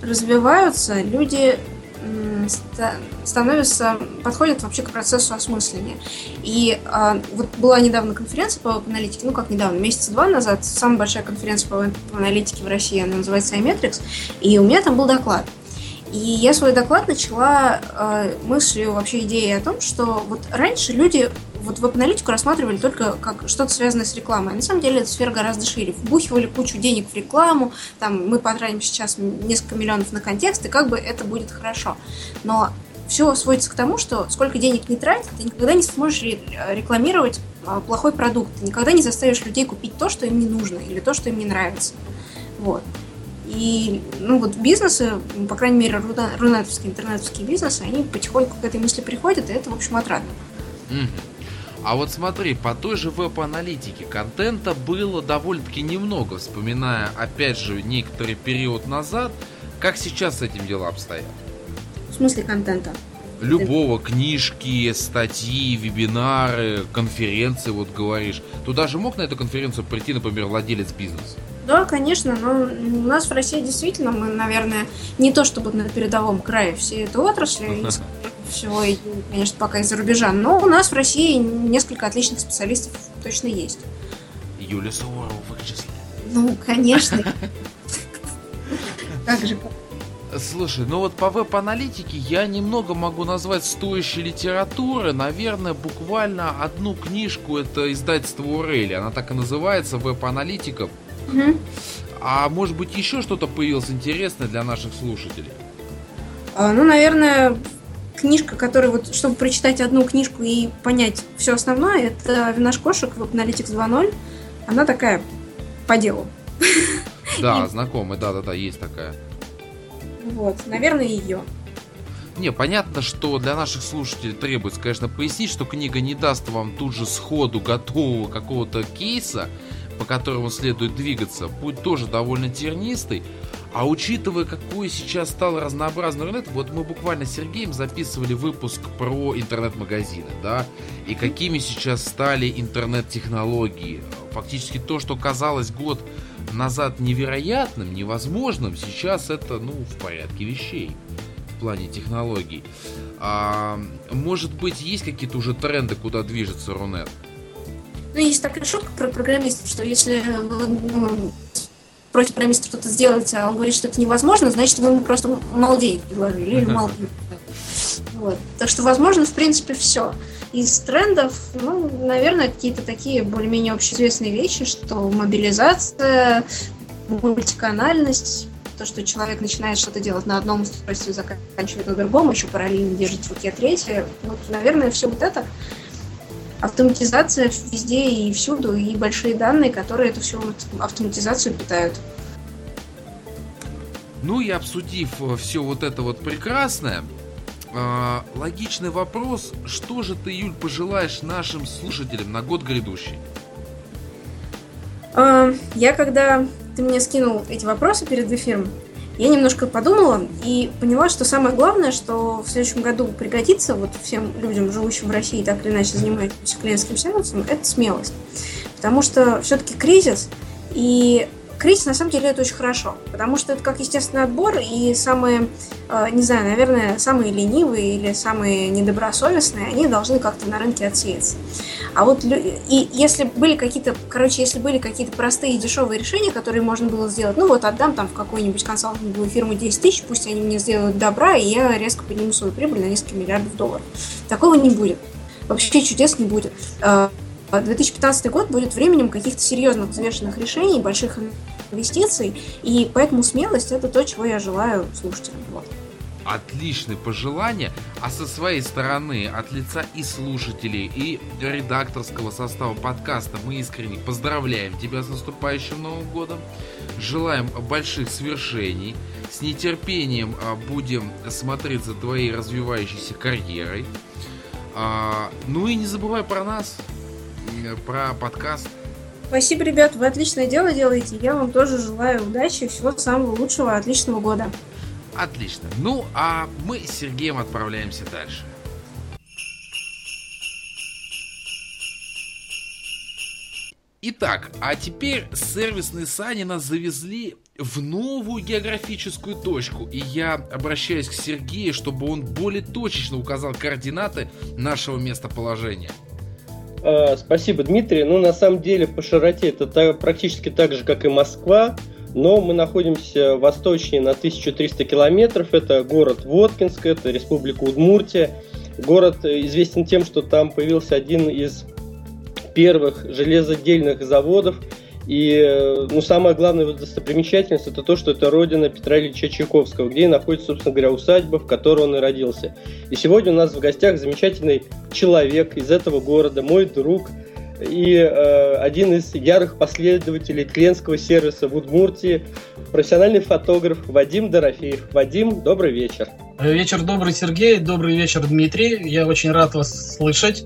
развиваются, люди м- ста- становятся, подходят вообще к процессу осмысления. И а, вот была недавно конференция по аналитике, ну как недавно, месяца два назад, самая большая конференция по аналитике в России, она называется iMetrics, и у меня там был доклад – и я свой доклад начала э, мыслью, вообще идеей о том, что вот раньше люди вот веб-аналитику рассматривали только как что-то связанное с рекламой. А на самом деле эта сфера гораздо шире. Вбухивали кучу денег в рекламу, там мы потратим сейчас несколько миллионов на контекст, и как бы это будет хорошо. Но все сводится к тому, что сколько денег не тратить, ты никогда не сможешь рекламировать а, плохой продукт. Ты никогда не заставишь людей купить то, что им не нужно, или то, что им не нравится. Вот. И, ну, вот бизнесы, по крайней мере, рунетовские, интернетовские бизнесы, они потихоньку к этой мысли приходят, и это, в общем, отрадно. А вот смотри, по той же веб-аналитике контента было довольно-таки немного, вспоминая, опять же, некоторый период назад. Как сейчас с этим дела обстоят? В смысле контента? Любого, книжки, статьи, вебинары, конференции, вот говоришь. Туда же мог на эту конференцию прийти, например, владелец бизнеса? Да, конечно, но у нас в России действительно мы, наверное, не то чтобы на передовом крае всей этой отрасли, *laughs* всего, конечно, пока из-за рубежа, но у нас в России несколько отличных специалистов точно есть. Юля Суворова в их числе. Ну, конечно. *laughs* Как же, Слушай, ну вот по веб-аналитике я немного могу назвать стоящей литературы. Наверное, буквально одну книжку это издательство Урели. Она так и называется, веб-аналитика. Угу. А может быть еще что-то появилось интересное для наших слушателей? А, ну, наверное, книжка, которая вот, чтобы прочитать одну книжку и понять все основное, это «Винаш кошек» в Analytics 2.0. Она такая по делу. Да, знакомая, да-да-да, есть такая. Вот, наверное, ее. Не, понятно, что для наших слушателей требуется, конечно, пояснить, что книга не даст вам тут же сходу готового какого-то кейса, по которому следует двигаться, путь тоже довольно тернистый. А учитывая, какой сейчас стал разнообразный интернет, вот мы буквально с Сергеем записывали выпуск про интернет-магазины, да, и какими сейчас стали интернет-технологии. Фактически то, что казалось год назад невероятным, невозможным, сейчас это, ну, в порядке вещей в плане технологий. А, может быть, есть какие-то уже тренды, куда движется Рунет? Ну, есть такая шутка про программистов, что если просите программиста что-то сделать, а он говорит, что это невозможно, значит, вы ему просто денег предложили или мало вот. Так что, возможно, в принципе, все. Из трендов, ну, наверное, какие-то такие более-менее общеизвестные вещи, что мобилизация, мультиканальность, то, что человек начинает что-то делать на одном устройстве, заканчивает на другом, еще параллельно держит в руке третье. Вот, наверное, все вот это автоматизация везде и всюду, и большие данные, которые эту всю автоматизацию питают. Ну и обсудив э, все вот это вот прекрасное, э, логичный вопрос, что же ты, Юль, пожелаешь нашим слушателям на год грядущий? Э, я когда ты мне скинул эти вопросы перед эфиром, я немножко подумала и поняла, что самое главное, что в следующем году пригодится вот всем людям, живущим в России, так или иначе занимающимся клиентским сервисом, это смелость. Потому что все-таки кризис, и кризис на самом деле это очень хорошо, потому что это как естественный отбор, и самые, э, не знаю, наверное, самые ленивые или самые недобросовестные, они должны как-то на рынке отсеяться. А вот и если были какие-то, короче, если были какие-то простые и дешевые решения, которые можно было сделать, ну вот отдам там в какую-нибудь консалтинговую фирму 10 тысяч, пусть они мне сделают добра, и я резко подниму свою прибыль на несколько миллиардов долларов. Такого не будет. Вообще чудес не будет. 2015 а, год будет временем каких-то серьезных взвешенных решений, больших инвестиций, и поэтому смелость это то, чего я желаю слушателям. Вот. Отличные пожелания, а со своей стороны, от лица и слушателей, и редакторского состава подкаста мы искренне поздравляем тебя с наступающим Новым Годом, желаем больших свершений, с нетерпением а, будем смотреть за твоей развивающейся карьерой. А, ну и не забывай про нас, про подкаст. Спасибо, ребят, вы отличное дело делаете. Я вам тоже желаю удачи, всего самого лучшего, отличного года. Отлично. Ну, а мы с Сергеем отправляемся дальше. Итак, а теперь сервисные сани нас завезли в новую географическую точку. И я обращаюсь к Сергею, чтобы он более точечно указал координаты нашего местоположения. А, спасибо, Дмитрий. Ну, на самом деле, по широте это практически так же, как и Москва. Но мы находимся восточнее на 1300 километров. Это город Воткинск, это республика Удмуртия. Город известен тем, что там появился один из первых железодельных заводов. И ну, самая главная достопримечательность это то, что это родина Петра Ильича Чайковского, где находится, собственно говоря, усадьба, в которой он и родился. И сегодня у нас в гостях замечательный человек из этого города, мой друг – и э, один из ярых последователей клиентского сервиса в Удмуртии, профессиональный фотограф Вадим Дорофеев. Вадим, добрый вечер. Вечер добрый, Сергей. Добрый вечер, Дмитрий. Я очень рад вас слышать.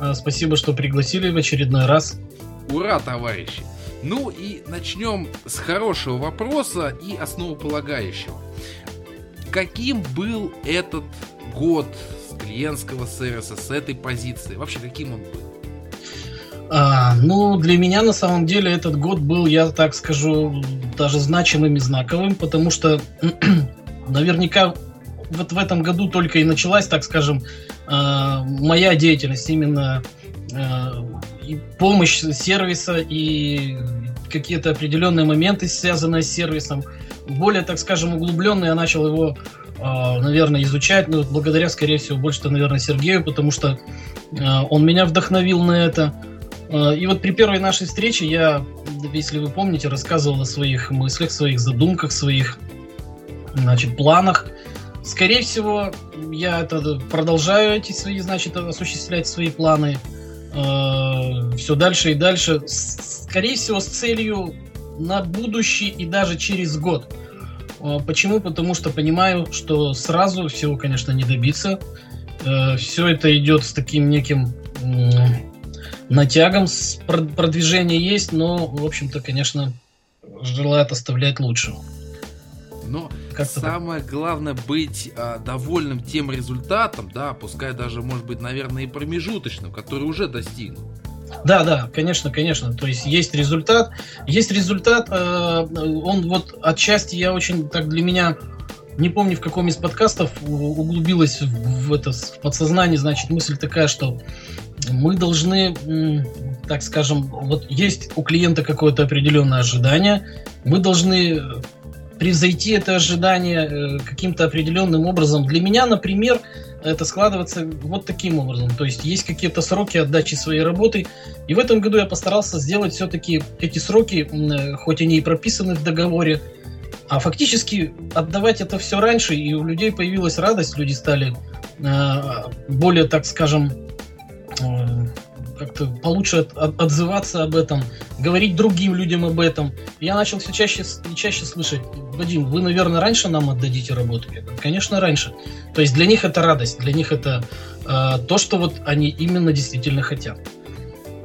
Э, спасибо, что пригласили в очередной раз. Ура, товарищи! Ну и начнем с хорошего вопроса и основополагающего. Каким был этот год клиентского сервиса с этой позиции? Вообще, каким он был? А, ну, для меня на самом деле этот год был, я так скажу, даже значимым и знаковым, потому что *clears throat* наверняка вот в этом году только и началась, так скажем, э, моя деятельность, именно и помощь сервиса и какие-то определенные моменты, связанные с сервисом. Более, так скажем, углубленно я начал его, э, наверное, изучать, ну, благодаря, скорее всего, больше, наверное, Сергею, потому что он меня вдохновил на это. Э, и вот при первой нашей встрече я, если вы помните, рассказывал о своих мыслях, своих задумках, своих значит, планах. Скорее всего, я это продолжаю эти свои, значит, осуществлять свои планы э, все дальше и дальше. Скорее всего, с целью на будущий и даже через год. Э, почему? Потому что понимаю, что сразу всего, конечно, не добиться. Э, все это идет с таким неким натягом продвижение есть, но, в общем-то, конечно, желают оставлять лучшего. Но Как-то самое главное быть а, довольным тем результатом, да, пускай даже, может быть, наверное, и промежуточным, который уже достигнут. Да, да, конечно, конечно. То есть есть результат. Есть результат. Э, он вот отчасти я очень так для меня не помню в каком из подкастов углубилась в это в подсознание, значит, мысль такая, что мы должны, так скажем, вот есть у клиента какое-то определенное ожидание, мы должны превзойти это ожидание э, каким-то определенным образом. Для меня, например, это складывается вот таким образом. То есть есть какие-то сроки отдачи своей работы. И в этом году я постарался сделать все-таки эти сроки, э, хоть они и прописаны в договоре, а фактически отдавать это все раньше, и у людей появилась радость, люди стали э, более, так скажем, как-то получше от, от, отзываться об этом, говорить другим людям об этом. Я начал все чаще и чаще слышать, Вадим, вы, наверное, раньше нам отдадите работу? Я говорю, конечно, раньше. То есть для них это радость, для них это э, то, что вот они именно действительно хотят.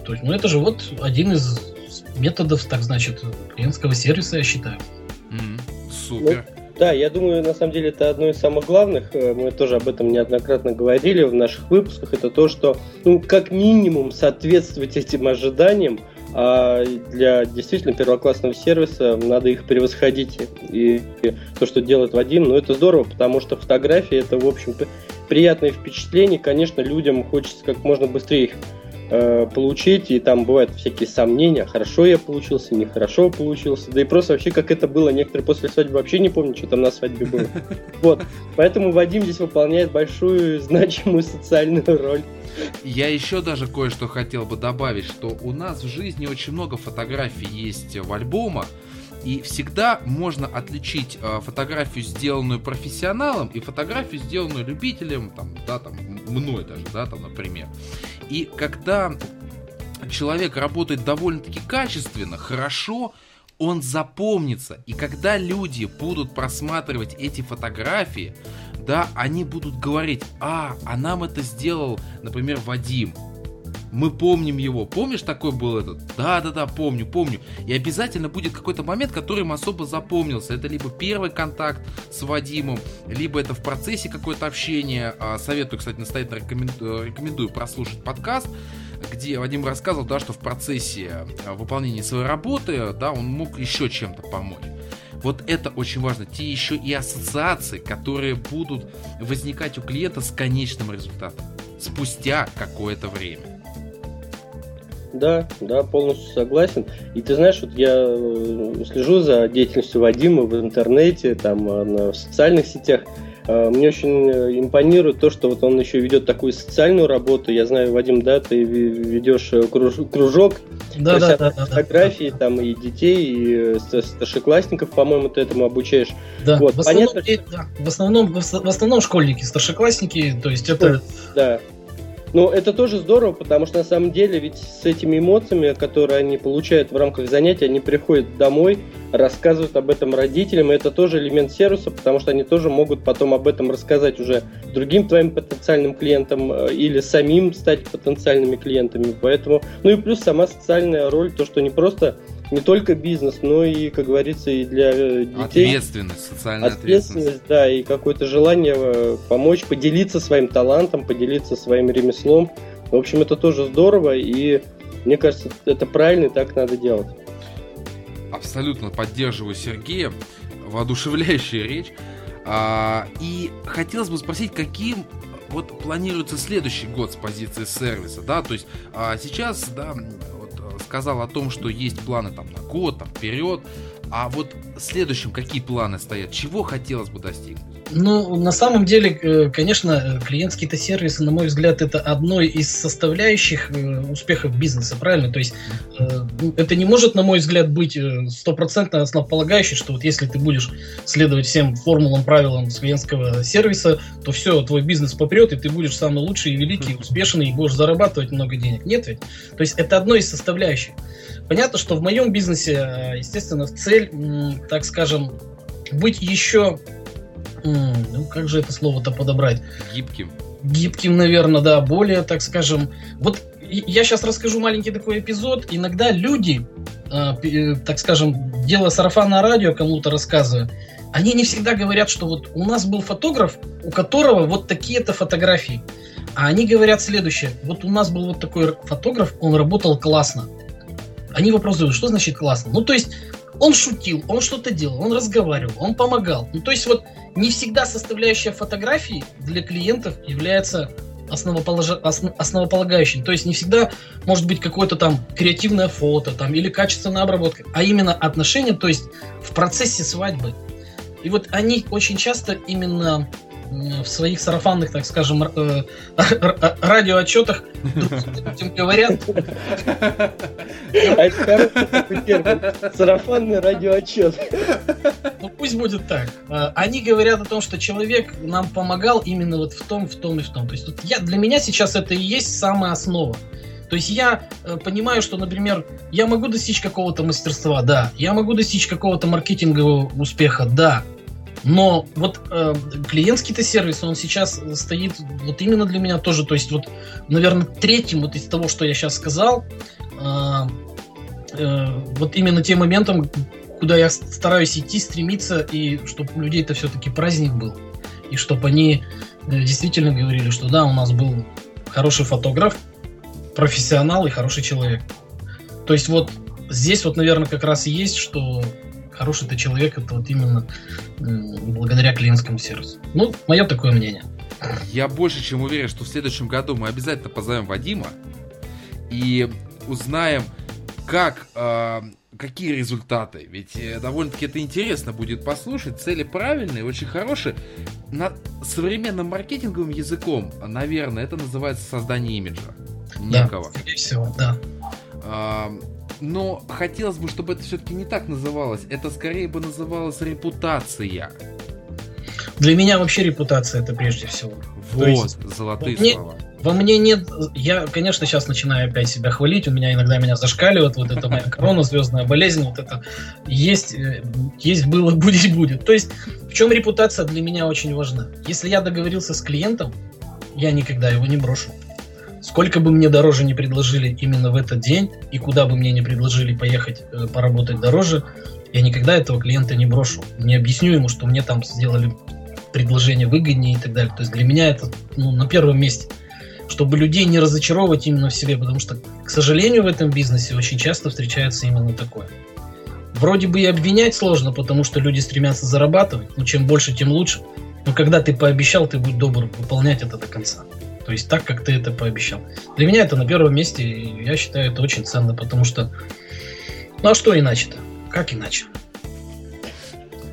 То есть, ну это же вот один из методов, так значит, клиентского сервиса, я считаю. Mm-hmm. Супер. Да, я думаю, на самом деле это одно из самых главных. Э, мы тоже об этом неоднократно говорили в наших выпусках. Это то, что, ну, как минимум соответствовать этим ожиданиям, а для действительно первоклассного сервиса надо их превосходить. И то, что делает Вадим, ну, это здорово, потому что фотографии это, в общем-то, приятное впечатление. Конечно, людям хочется как можно быстрее их Э, получить, и там бывают всякие сомнения, хорошо я получился, нехорошо получился, да и просто вообще как это было, некоторые после свадьбы вообще не помнят, что там на свадьбе было. *laughs* Вот, поэтому Вадим здесь выполняет большую значимую социальную роль. Я еще даже кое-что хотел бы добавить, что у нас в жизни очень много фотографий есть в альбомах, И всегда можно отличить э, фотографию, сделанную профессионалом, и фотографию, сделанную любителем, там, да, там, мной даже, да, там, например. И когда человек работает довольно-таки качественно, хорошо, он запомнится. И когда люди будут просматривать эти фотографии, да, они будут говорить, а, а нам это сделал, например, Вадим. Мы помним его. Помнишь, такой был этот? Да, да, да, помню, помню. И обязательно будет какой-то момент, который им особо запомнился. Это либо первый контакт с Вадимом, либо это в процессе какое-то общение. А, советую, кстати, настоятельно рекомендую, рекомендую прослушать подкаст где Вадим рассказывал, да, что в процессе а, выполнения своей работы, да, он мог еще чем-то помочь. Вот это очень важно. Те еще и ассоциации, которые будут возникать у клиента с конечным результатом спустя какое-то время. Да, да, полностью согласен. И ты знаешь, вот я э, слежу за деятельностью Вадима в интернете, там, э, в социальных сетях. А, мне очень э, импонирует то, что вот он еще ведет такую социальную работу. Я знаю, Вадим, да, ты ведешь э, кружок да, да, да, фотографий, да, да. там и детей, и э, старшеклассников, по-моему, ты этому обучаешь. Да, вот, в, основном, понятно, да, в, основном, в основном школьники, старшеклассники, то есть это... Да, ну, это тоже здорово, потому что на самом деле ведь с этими эмоциями, которые они получают в рамках занятий, они приходят домой, рассказывают об этом родителям, и это тоже элемент сервиса, потому что они тоже могут потом об этом рассказать уже другим твоим потенциальным клиентам э, или самим стать потенциальными клиентами. Поэтому, ну и плюс сама социальная роль, то, что не просто не только бизнес, но и, как говорится, и для э, детей. Ответственность, социальная ответственность. Ответственность, да, и какое-то желание э, помочь, поделиться своим талантом, поделиться своим ремеслом. В общем, это тоже здорово, и мне кажется, это правильно, и так надо делать. Абсолютно поддерживаю Сергея. Воодушевляющая речь. А, и хотелось бы спросить, каким вот планируется следующий год с позиции сервиса, да, то есть а, сейчас, да, сказал о том, что есть планы там на год, там вперед, а вот в следующем какие планы стоят? Чего хотелось бы достигнуть? Ну, на самом деле, э, конечно, клиентские-то сервисы, на мой взгляд, это одной из составляющих э, успехов бизнеса, правильно? То есть э, ну, это не может, на мой взгляд, быть стопроцентно основополагающей, что вот если ты будешь следовать всем формулам, правилам клиентского сервиса, то все, твой бизнес попрет, и ты будешь самый лучший, великий, успешный, и будешь зарабатывать много денег. Нет ведь? То есть это одно из составляющих. Понятно, что в моем бизнесе, естественно, цель, так скажем, быть еще ну как же это слово-то подобрать? Гибким. Гибким, наверное, да, более, так скажем. Вот я сейчас расскажу маленький такой эпизод. Иногда люди, э, так скажем, делая сарафанное радио кому-то рассказывая, они не всегда говорят, что вот у нас был фотограф, у которого вот такие-то фотографии. А они говорят следующее. Вот у нас был вот такой фотограф, он работал классно. Они вопрос задают, что значит классно? Ну, то есть он шутил, он что-то делал, он разговаривал, он помогал. Ну, то есть вот не всегда составляющая фотографии для клиентов является основополож... основ... основополагающим. То есть не всегда может быть какое-то там креативное фото там, или качественная обработка, а именно отношения, то есть в процессе свадьбы. И вот они очень часто именно в своих сарафанных, так скажем, э, радиоотчетах этим говорят. Сарафанный радиоотчет. Ну пусть будет так. А, они говорят о том, что человек нам помогал именно вот в том, в том и в том. То есть я, для меня сейчас это и есть самая основа. То есть я э, понимаю, что, например, я могу достичь какого-то мастерства, да. Я могу достичь какого-то маркетингового успеха, да. Но вот э, клиентский-то сервис, он сейчас стоит вот именно для меня тоже, то есть вот, наверное, третьим вот из того, что я сейчас сказал, э, э, вот именно тем моментом, куда я стараюсь идти, стремиться, и чтобы у людей это все-таки праздник был. И чтобы они э, действительно говорили, что да, у нас был хороший фотограф, профессионал и хороший человек. То есть вот здесь вот, наверное, как раз и есть, что хороший ты человек, это вот именно благодаря клиентскому сервису. Ну, мое такое мнение. Я больше чем уверен, что в следующем году мы обязательно позовем Вадима и узнаем, как, э, какие результаты. Ведь э, довольно-таки это интересно будет послушать. Цели правильные, очень хорошие. На современным маркетинговым языком, наверное, это называется создание имиджа. Некого. Да, скорее всего, да. Э, но хотелось бы, чтобы это все-таки не так называлось. Это скорее бы называлось репутация. Для меня вообще репутация это прежде всего. Вот, есть, золотые мне, слова. Во мне нет... Я, конечно, сейчас начинаю опять себя хвалить. У меня иногда меня зашкаливает. Вот это моя корона, звездная болезнь. Вот это есть, э, есть было, *laughs* будет, будет. То есть в чем репутация для меня очень важна. Если я договорился с клиентом, я никогда его не брошу. Сколько бы мне дороже не предложили именно в этот день, и куда бы мне не предложили поехать э, поработать дороже, я никогда этого клиента не брошу. Не объясню ему, что мне там сделали предложение выгоднее и так далее. То есть для меня это ну, на первом месте чтобы людей не разочаровывать именно в себе, потому что, к сожалению, в этом бизнесе очень часто встречается именно такое. Вроде бы и обвинять сложно, потому что люди стремятся зарабатывать, но чем больше, тем лучше. Но когда ты пообещал, ты будь добр выполнять это до конца. То есть так, как ты это пообещал. Для меня это на первом месте, я считаю это очень ценно, потому что... Ну а что иначе-то? Как иначе?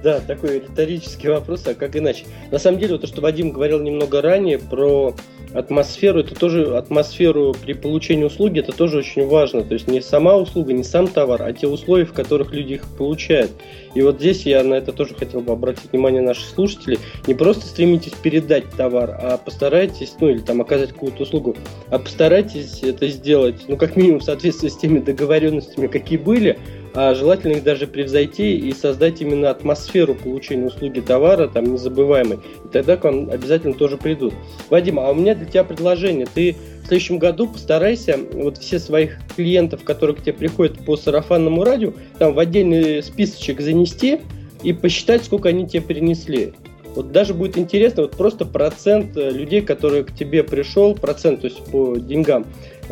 Да, такой риторический вопрос, а как иначе? На самом деле, вот то, что Вадим говорил немного ранее про атмосферу, это тоже атмосферу при получении услуги, это тоже очень важно. То есть не сама услуга, не сам товар, а те условия, в которых люди их получают. И вот здесь я на это тоже хотел бы обратить внимание наших слушателей. Не просто стремитесь передать товар, а постарайтесь, ну или там оказать какую-то услугу, а постарайтесь это сделать, ну как минимум в соответствии с теми договоренностями, какие были, а желательно их даже превзойти и создать именно атмосферу получения услуги товара там незабываемой. И тогда к вам обязательно тоже придут. Вадим, а у меня для тебя предложение. Ты в следующем году постарайся вот все своих клиентов, которые к тебе приходят по сарафанному радио, там в отдельный списочек занести и посчитать, сколько они тебе принесли. Вот даже будет интересно, вот просто процент э, людей, которые к тебе пришел, процент, то есть по деньгам,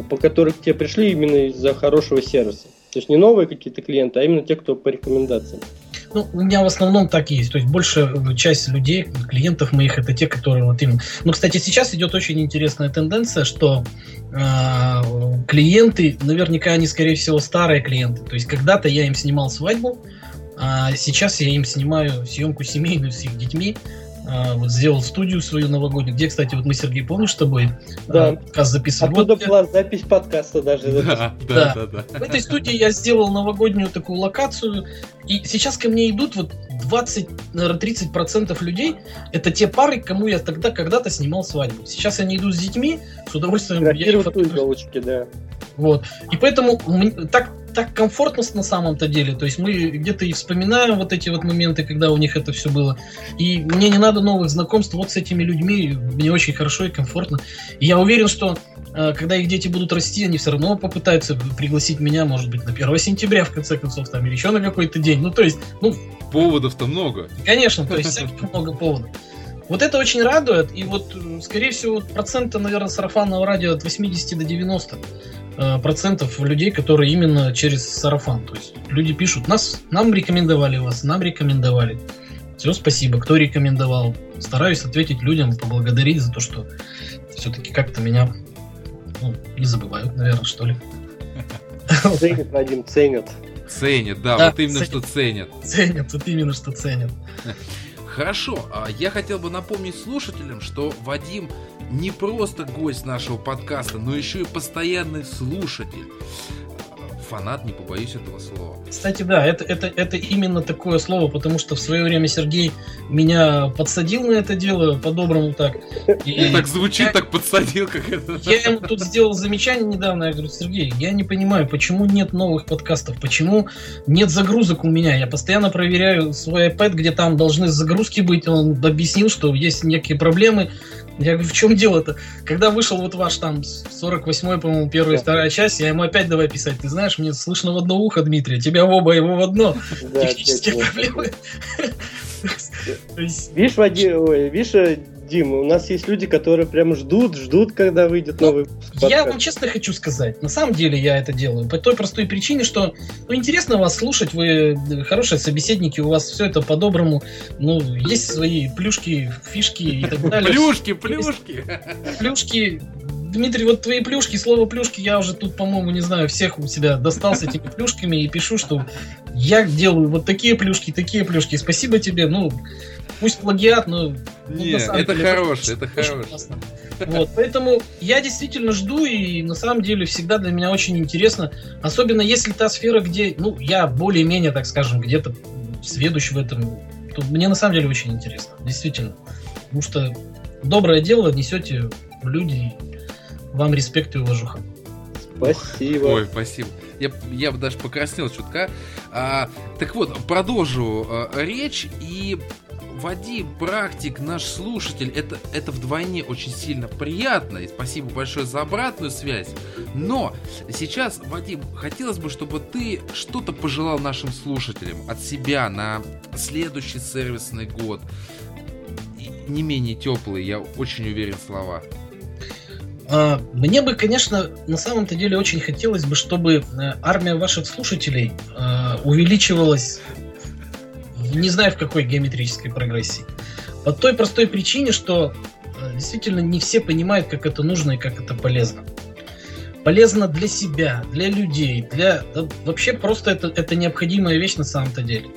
по которых к тебе пришли именно из-за хорошего сервиса. То есть не новые какие-то клиенты, а именно те, кто по рекомендациям. Ну, у меня в основном так и есть. То есть большая часть людей, клиентов моих, это те, которые вот именно. Ну, кстати, сейчас идет очень интересная тенденция, что э, клиенты, наверняка они, скорее всего, старые клиенты. То есть когда-то я им снимал свадьбу, а сейчас я им снимаю съемку семейную с их детьми. А, вот сделал студию свою новогоднюю, где, кстати, вот мы, Сергей, помнишь, с тобой да. подкаст записывали? Оттуда вот, была запись подкаста даже. Да, да, да, да. В этой студии я сделал новогоднюю такую локацию, и сейчас ко мне идут вот 20, наверное, 30 процентов людей, это те пары, кому я тогда когда-то снимал свадьбу. Сейчас они идут с детьми, с удовольствием... Я их фотографирую. да. Вот. И поэтому так так комфортно на самом-то деле. То есть мы где-то и вспоминаем вот эти вот моменты, когда у них это все было. И мне не надо новых знакомств вот с этими людьми. Мне очень хорошо и комфортно. И я уверен, что э, когда их дети будут расти, они все равно попытаются пригласить меня, может быть, на 1 сентября, в конце концов, там, или еще на какой-то день. Ну, то есть, ну... Поводов-то много. Конечно, то есть *laughs* много поводов. Вот это очень радует, и вот, скорее всего, процента, наверное, сарафанного радио от 80 до 90. Э, процентов людей, которые именно через сарафан. То есть люди пишут, нас, нам рекомендовали вас, нам рекомендовали. Все, спасибо. Кто рекомендовал? Стараюсь ответить людям, поблагодарить за то, что все-таки как-то меня ну, не забывают, наверное, что ли. *laughs* Ценят, Вадим, ценят. Ценят, да, да вот именно ценят, что ценят. Ценят, вот именно что ценят. *laughs* Хорошо, а я хотел бы напомнить слушателям, что Вадим не просто гость нашего подкаста, но еще и постоянный слушатель. Фанат, не побоюсь этого слова. Кстати, да, это, это, это именно такое слово, потому что в свое время Сергей меня подсадил на это дело, по-доброму так. И *laughs* так звучит, я, так подсадил, как это. *laughs* Я ему тут сделал замечание недавно, я говорю, Сергей, я не понимаю, почему нет новых подкастов, почему нет загрузок у меня. Я постоянно проверяю свой iPad, где там должны загрузки быть. Он объяснил, что есть некие проблемы я говорю, в чем дело-то? Когда вышел вот ваш там 48-й, по-моему, первая и вторая часть, я ему опять давай писать. Ты знаешь, мне слышно в одно ухо, Дмитрий, тебя в оба, его в одно. Технические проблемы. *laughs* Видишь, Вадим, видишь, Дим, у нас есть люди, которые прям ждут, ждут, когда выйдет новый подкаст. Я вам честно хочу сказать, на самом деле я это делаю по той простой причине, что ну, интересно вас слушать, вы хорошие собеседники, у вас все это по-доброму, ну, есть свои плюшки, фишки и так далее. *laughs* Плюшки, плюшки! Плюшки, Дмитрий, вот твои плюшки, слово плюшки, я уже тут, по-моему, не знаю, всех у себя достал с этими плюшками и пишу, что я делаю вот такие плюшки, такие плюшки. Спасибо тебе, ну, пусть плагиат, но... Ну, Не, это хорошее, это хорошее. Вот, поэтому я действительно жду, и на самом деле всегда для меня очень интересно, особенно если та сфера, где, ну, я более-менее, так скажем, где-то сведущ в этом, то мне на самом деле очень интересно, действительно. Потому что доброе дело несете люди, вам респект и уважуха. Спасибо. Ой, спасибо. Я, я бы даже покраснел чутка. А, так вот, продолжу а, речь. И Вадим, практик, наш слушатель, это, это вдвойне очень сильно приятно. И спасибо большое за обратную связь. Но сейчас, Вадим, хотелось бы, чтобы ты что-то пожелал нашим слушателям от себя на следующий сервисный год. И не менее теплые, я очень уверен, слова. А, мне бы, конечно, на самом-то деле очень хотелось бы, чтобы э, армия ваших слушателей э, увеличивалась, не знаю в какой геометрической прогрессии. По той простой причине, что э, действительно не все понимают, как это нужно и как это полезно. Полезно для себя, для людей, для вообще просто это, это необходимая вещь на самом-то деле.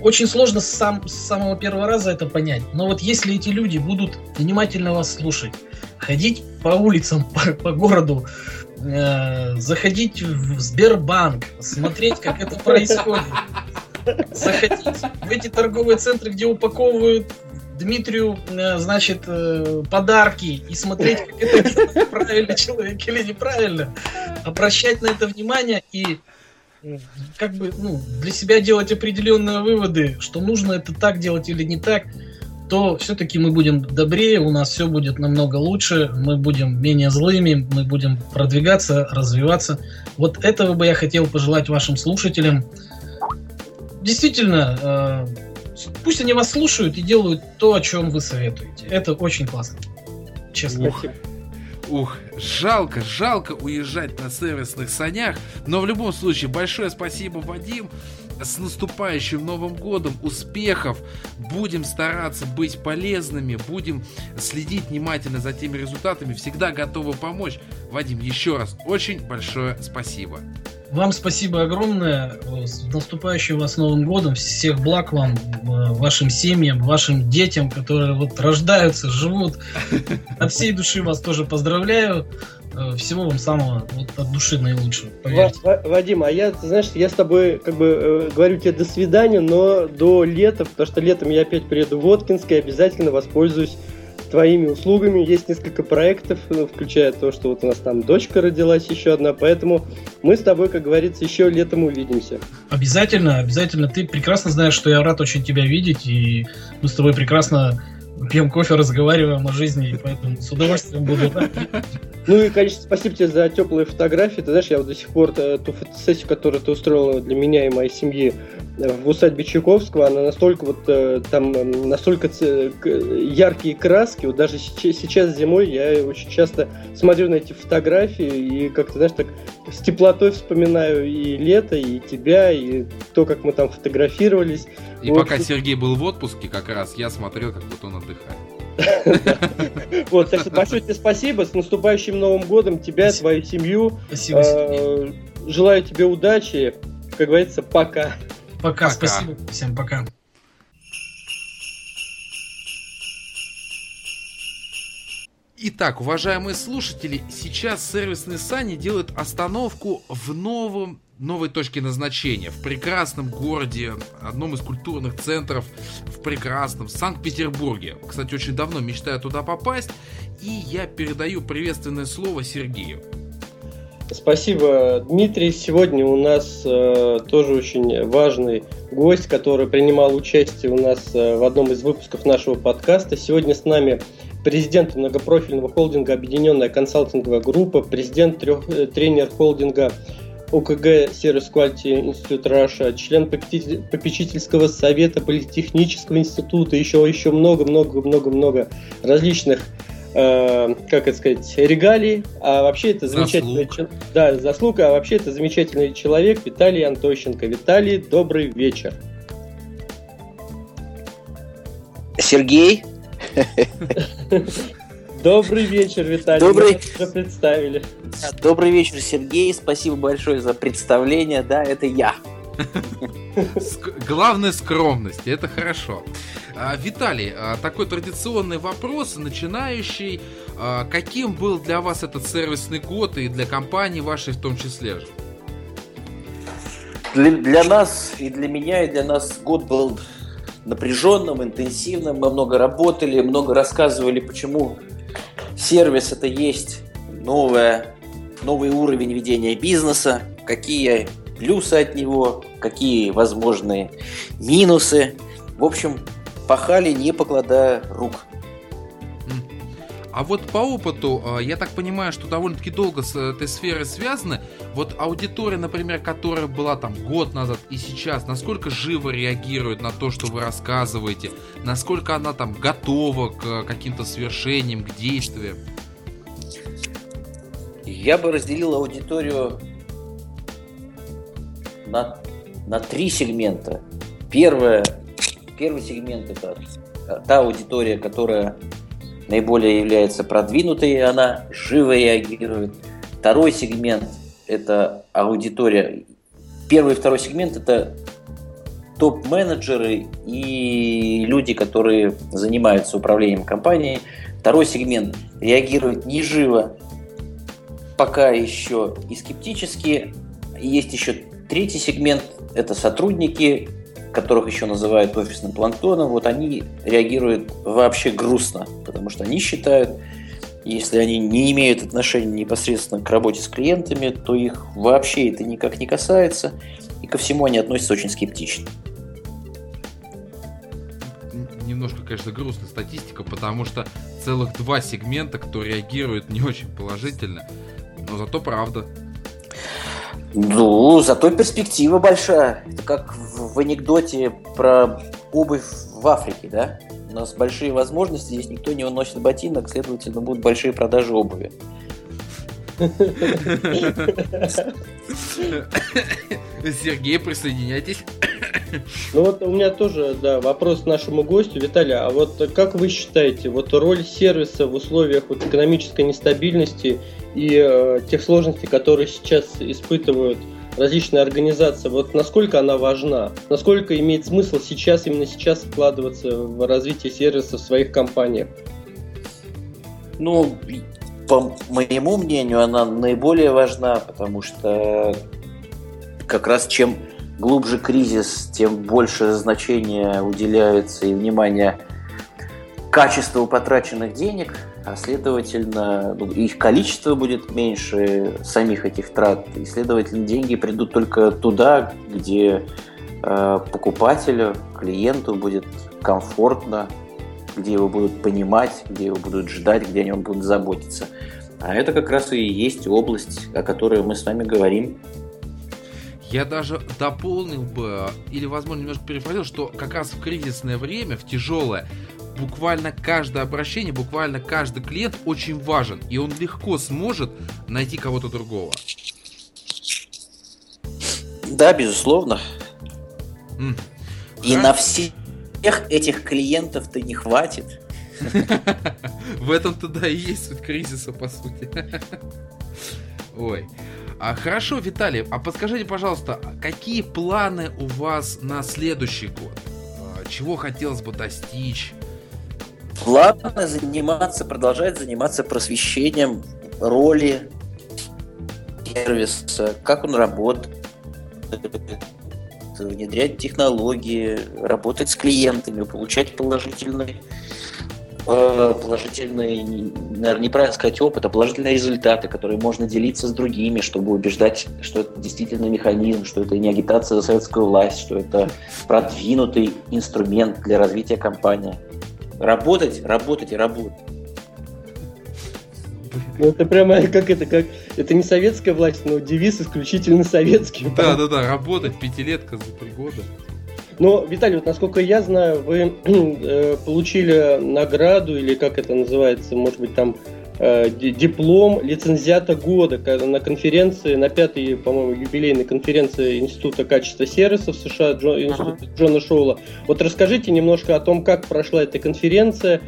Очень сложно сам, с самого первого раза это понять. Но вот если эти люди будут внимательно вас слушать, ходить по улицам, *laughs* по, по городу, э, заходить в Сбербанк, смотреть, как это происходит. Заходить в эти торговые центры, где упаковывают Дмитрию, э, значит, э, подарки и смотреть, как это правильно человек или неправильно. Обращать на это внимание и как бы ну, для себя делать определенные выводы, что нужно это так делать или не так то все-таки мы будем добрее, у нас все будет намного лучше, мы будем менее злыми, мы будем продвигаться, развиваться. Вот этого бы я хотел пожелать вашим слушателям. Действительно, э, пусть они вас слушают и делают то, о чем вы советуете. Это очень классно. Честно. Ух. Ух, жалко, жалко уезжать на сервисных санях, но в любом случае большое спасибо, Вадим с наступающим Новым годом, успехов, будем стараться быть полезными, будем следить внимательно за теми результатами, всегда готовы помочь. Вадим, еще раз очень большое спасибо. Вам спасибо огромное. С наступающим вас Новым годом. Всех благ вам, вашим семьям, вашим детям, которые вот рождаются, живут. *laughs* От всей души вас тоже поздравляю. Э, всего вам самого вот, от души наилучшего. Вадим, а я, знаешь, я с тобой как бы э, говорю тебе до свидания, но до лета, потому что летом я опять приеду в Воткинск и обязательно воспользуюсь твоими услугами. Есть несколько проектов, ну, включая то, что вот у нас там дочка родилась еще одна, поэтому мы с тобой, как говорится, еще летом увидимся. Обязательно, обязательно. Ты прекрасно знаешь, что я рад очень тебя видеть, и мы с тобой прекрасно пьем кофе, разговариваем о жизни, и поэтому с удовольствием буду. Ну и, конечно, спасибо тебе за теплые фотографии. Ты знаешь, я вот до сих пор э, ту фотосессию, которую ты устроила для меня и моей семьи э, в усадьбе Чайковского, она настолько вот э, там настолько яркие краски. Вот даже сейчас зимой я очень часто смотрю на эти фотографии и как-то, знаешь, так с теплотой вспоминаю и лето, и тебя, и то, как мы там фотографировались. И вот. пока Сергей был в отпуске, как раз я смотрел, как будто он отдыхает. *laughs* Вот, так что большое тебе спасибо. С наступающим Новым годом тебя, твою семью. Спасибо. Э, желаю тебе удачи. Как говорится, пока. Пока, спасибо. Всем пока. Итак, уважаемые слушатели, сейчас сервисные сани делают остановку в новом новой точке назначения, в прекрасном городе, одном из культурных центров в прекрасном Санкт-Петербурге. Кстати, очень давно мечтаю туда попасть, и я передаю приветственное слово Сергею. Спасибо, Дмитрий. Сегодня у нас э, тоже очень важный гость, который принимал участие у нас э, в одном из выпусков нашего подкаста. Сегодня с нами президент многопрофильного холдинга «Объединенная консалтинговая группа», президент трех, э, тренер холдинга ОКГ Сервис Quality Институт Раша, член попечительского совета Политехнического института, еще еще много-много-много-много различных э, как это сказать, регалий, а вообще это замечательный человек. Да, заслуга, а вообще это замечательный человек Виталий Антощенко. Виталий, добрый вечер. Сергей. *laughs* Добрый вечер, Виталий. Добрый. Мы уже представили. Добрый вечер, Сергей. Спасибо большое за представление. Да, это я. Главное скромность, это хорошо. А, Виталий, а, такой традиционный вопрос, начинающий. А, каким был для вас этот сервисный год и для компании вашей в том числе? Для, для нас и для меня, и для нас год был напряженным, интенсивным. Мы много работали, много рассказывали, почему сервис это есть новое, новый уровень ведения бизнеса, какие плюсы от него, какие возможные минусы. В общем, пахали, не покладая рук. А вот по опыту, а, я так понимаю, что довольно-таки долго с этой сферой связаны. Вот аудитория, например, которая была там год назад и сейчас, насколько живо реагирует на то, что вы рассказываете? Насколько она там готова к каким-то свершениям, к действиям? Я бы разделил аудиторию на, на три сегмента. Первое, первый сегмент – это та аудитория, которая наиболее является продвинутой, она живо реагирует. Второй сегмент – это аудитория. Первый и второй сегмент – это топ-менеджеры и люди, которые занимаются управлением компанией. Второй сегмент реагирует не живо, пока еще и скептически. Есть еще третий сегмент – это сотрудники, которых еще называют офисным планктоном, вот они реагируют вообще грустно, потому что они считают, если они не имеют отношения непосредственно к работе с клиентами, то их вообще это никак не касается, и ко всему они относятся очень скептично. Немножко, конечно, грустная статистика, потому что целых два сегмента, кто реагирует не очень положительно, но зато правда. Ну, зато перспектива большая. Это как в, в анекдоте про обувь в Африке, да? У нас большие возможности, здесь никто не уносит ботинок, следовательно, будут большие продажи обуви. Сергей, присоединяйтесь. Ну вот у меня тоже, да, вопрос нашему гостю. Виталий, а вот как вы считаете, вот роль сервиса в условиях вот экономической нестабильности и э, тех сложностей, которые сейчас испытывают различные организации, вот насколько она важна? Насколько имеет смысл сейчас, именно сейчас вкладываться в развитие сервиса в своих компаниях? Ну, по моему мнению, она наиболее важна, потому что как раз чем глубже кризис, тем больше значения уделяется и внимания качеству потраченных денег, а следовательно ну, их количество будет меньше самих этих трат, и следовательно деньги придут только туда, где э, покупателю, клиенту будет комфортно, где его будут понимать, где его будут ждать, где о нем будут заботиться. А это как раз и есть область, о которой мы с вами говорим. Я даже дополнил бы, или, возможно, немножко перефразил, что как раз в кризисное время, в тяжелое, буквально каждое обращение, буквально каждый клиент очень важен, и он легко сможет найти кого-то другого. Да, безусловно. Mm. И на всех этих клиентов-то не хватит. *laughs* В этом-то да и есть суть кризиса, по сути. *laughs* Ой. А, хорошо, Виталий, а подскажите, пожалуйста, какие планы у вас на следующий год? А, чего хотелось бы достичь? Планы заниматься, продолжать заниматься просвещением роли сервиса, как он работает, внедрять технологии, работать с клиентами, получать положительные Э, положительные, наверное, неправильно сказать опыт, а положительные результаты, которые можно делиться с другими, чтобы убеждать, что это действительно механизм, что это не агитация за советскую власть, что это продвинутый инструмент для развития компании. Работать, работать и работать. Ну, это прямо *laughs* как это, как это не советская власть, но девиз исключительно советский. Да, да, да, работать пятилетка за три года. Но, Виталий, вот насколько я знаю, вы *clears throat* э, получили награду, или как это называется, может быть, там э, диплом лицензиата года на конференции, на пятой, по-моему, юбилейной конференции Института качества сервисов США Джо, Института. Джона Шоула. Вот расскажите немножко о том, как прошла эта конференция,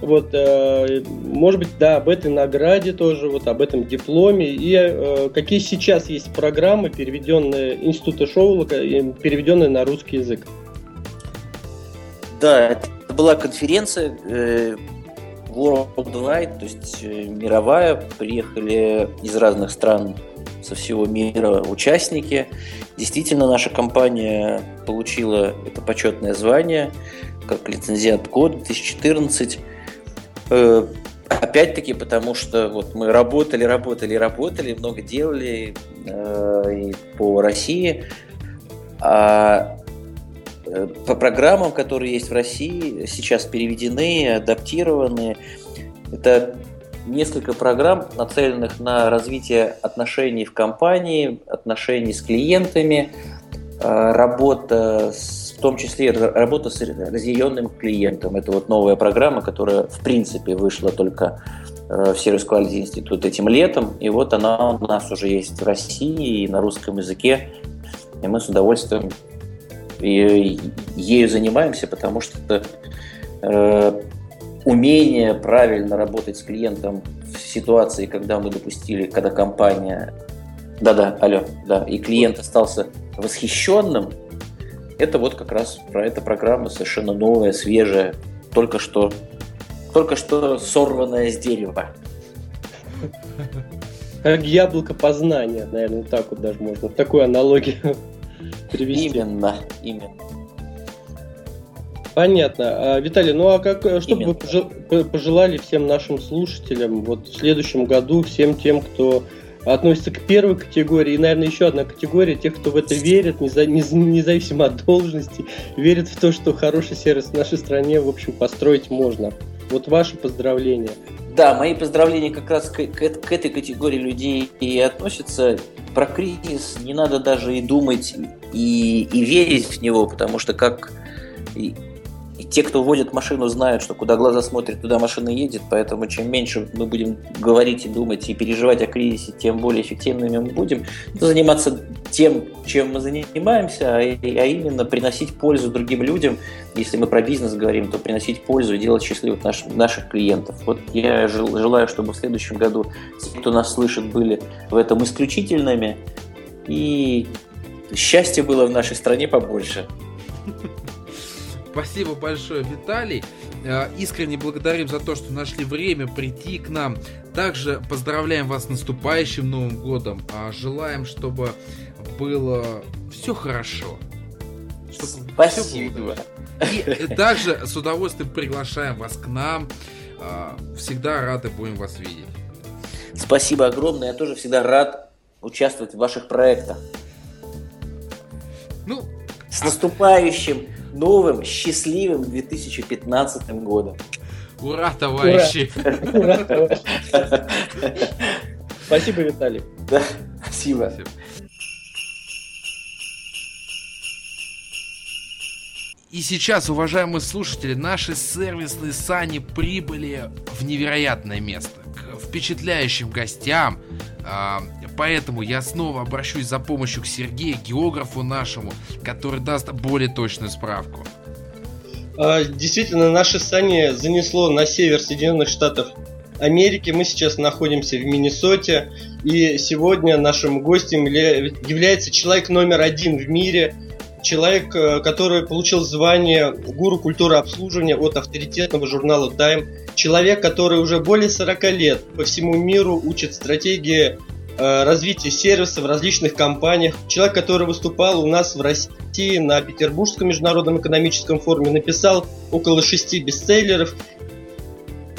Вот, э, может быть, да, об этой награде тоже, вот об этом дипломе. И э, какие сейчас есть программы, переведенные Института Шоулока, переведенные на русский язык? Да, это была конференция э, worldwide, то есть э, мировая. Приехали из разных стран со всего мира участники. Действительно, наша компания получила это почетное звание как лицензиат года 2014. Э, опять-таки, потому что вот мы работали, работали, работали, много делали э, и по России. А э, по программам, которые есть в России, сейчас переведены, адаптированы. Это несколько программ, нацеленных на развитие отношений в компании, отношений с клиентами, работа с в том числе работа с разъяренным клиентом. Это вот новая программа, которая в принципе вышла только э, в Сервис Quality Институт этим летом, и вот она у нас уже есть в России и на русском языке, и мы с удовольствием ею занимаемся, потому что э, умение правильно работать с клиентом в ситуации, когда мы допустили, когда компания, да-да, алло, да, и клиент остался восхищенным, это вот как раз про эта программа совершенно новая, свежая, только что, только что сорванная с дерева. Как яблоко познания, наверное, так вот даже можно, такую аналогию *laughs* привести. Именно, именно. Понятно. А, Виталий, ну а как, что бы вы пожелали всем нашим слушателям вот в следующем году, всем тем, кто относится к первой категории. И, наверное, еще одна категория тех, кто в это верит, независимо от должности, верит в то, что хороший сервис в нашей стране, в общем, построить можно. Вот ваши поздравления. Да, мои поздравления как раз к, к, к этой категории людей и относятся. Про кризис не надо даже и думать, и, и верить в него, потому что как и те, кто водит машину, знают, что куда глаза смотрят, туда машина едет, поэтому чем меньше мы будем говорить и думать и переживать о кризисе, тем более эффективными мы будем заниматься тем, чем мы занимаемся, а, а именно приносить пользу другим людям. Если мы про бизнес говорим, то приносить пользу и делать счастливых наш, наших клиентов. Вот я желаю, чтобы в следующем году те, кто нас слышит, были в этом исключительными, и счастья было в нашей стране побольше. Спасибо большое, Виталий. Э, искренне благодарим за то, что нашли время прийти к нам. Также поздравляем вас с наступающим Новым годом. А желаем, чтобы было все хорошо. Чтобы Спасибо. Все было И также с удовольствием приглашаем вас к нам. Э, всегда рады будем вас видеть. Спасибо огромное. Я тоже всегда рад участвовать в ваших проектах. Ну, с наступающим новым счастливым 2015 годом. Ура, товарищи! Ура, товарищи! *laughs* Спасибо, Виталий. Да, спасибо. спасибо. И сейчас, уважаемые слушатели, наши сервисные сани прибыли в невероятное место, впечатляющим гостям, а, Поэтому я снова обращусь за помощью к Сергею, географу нашему, который даст более точную справку. А, действительно, наши сани занесло на север Соединенных Штатов Америки. Мы сейчас находимся в Миннесоте. И сегодня нашим гостем является человек номер один в мире. Человек, э, который получил звание гуру культуры обслуживания от авторитетного журнала Time. Человек, который уже более 40 лет по всему миру учит стратегии Э, развития сервиса в различных компаниях. Человек, который выступал у нас в России на Петербургском международном экономическом форуме, написал около шести бестселлеров.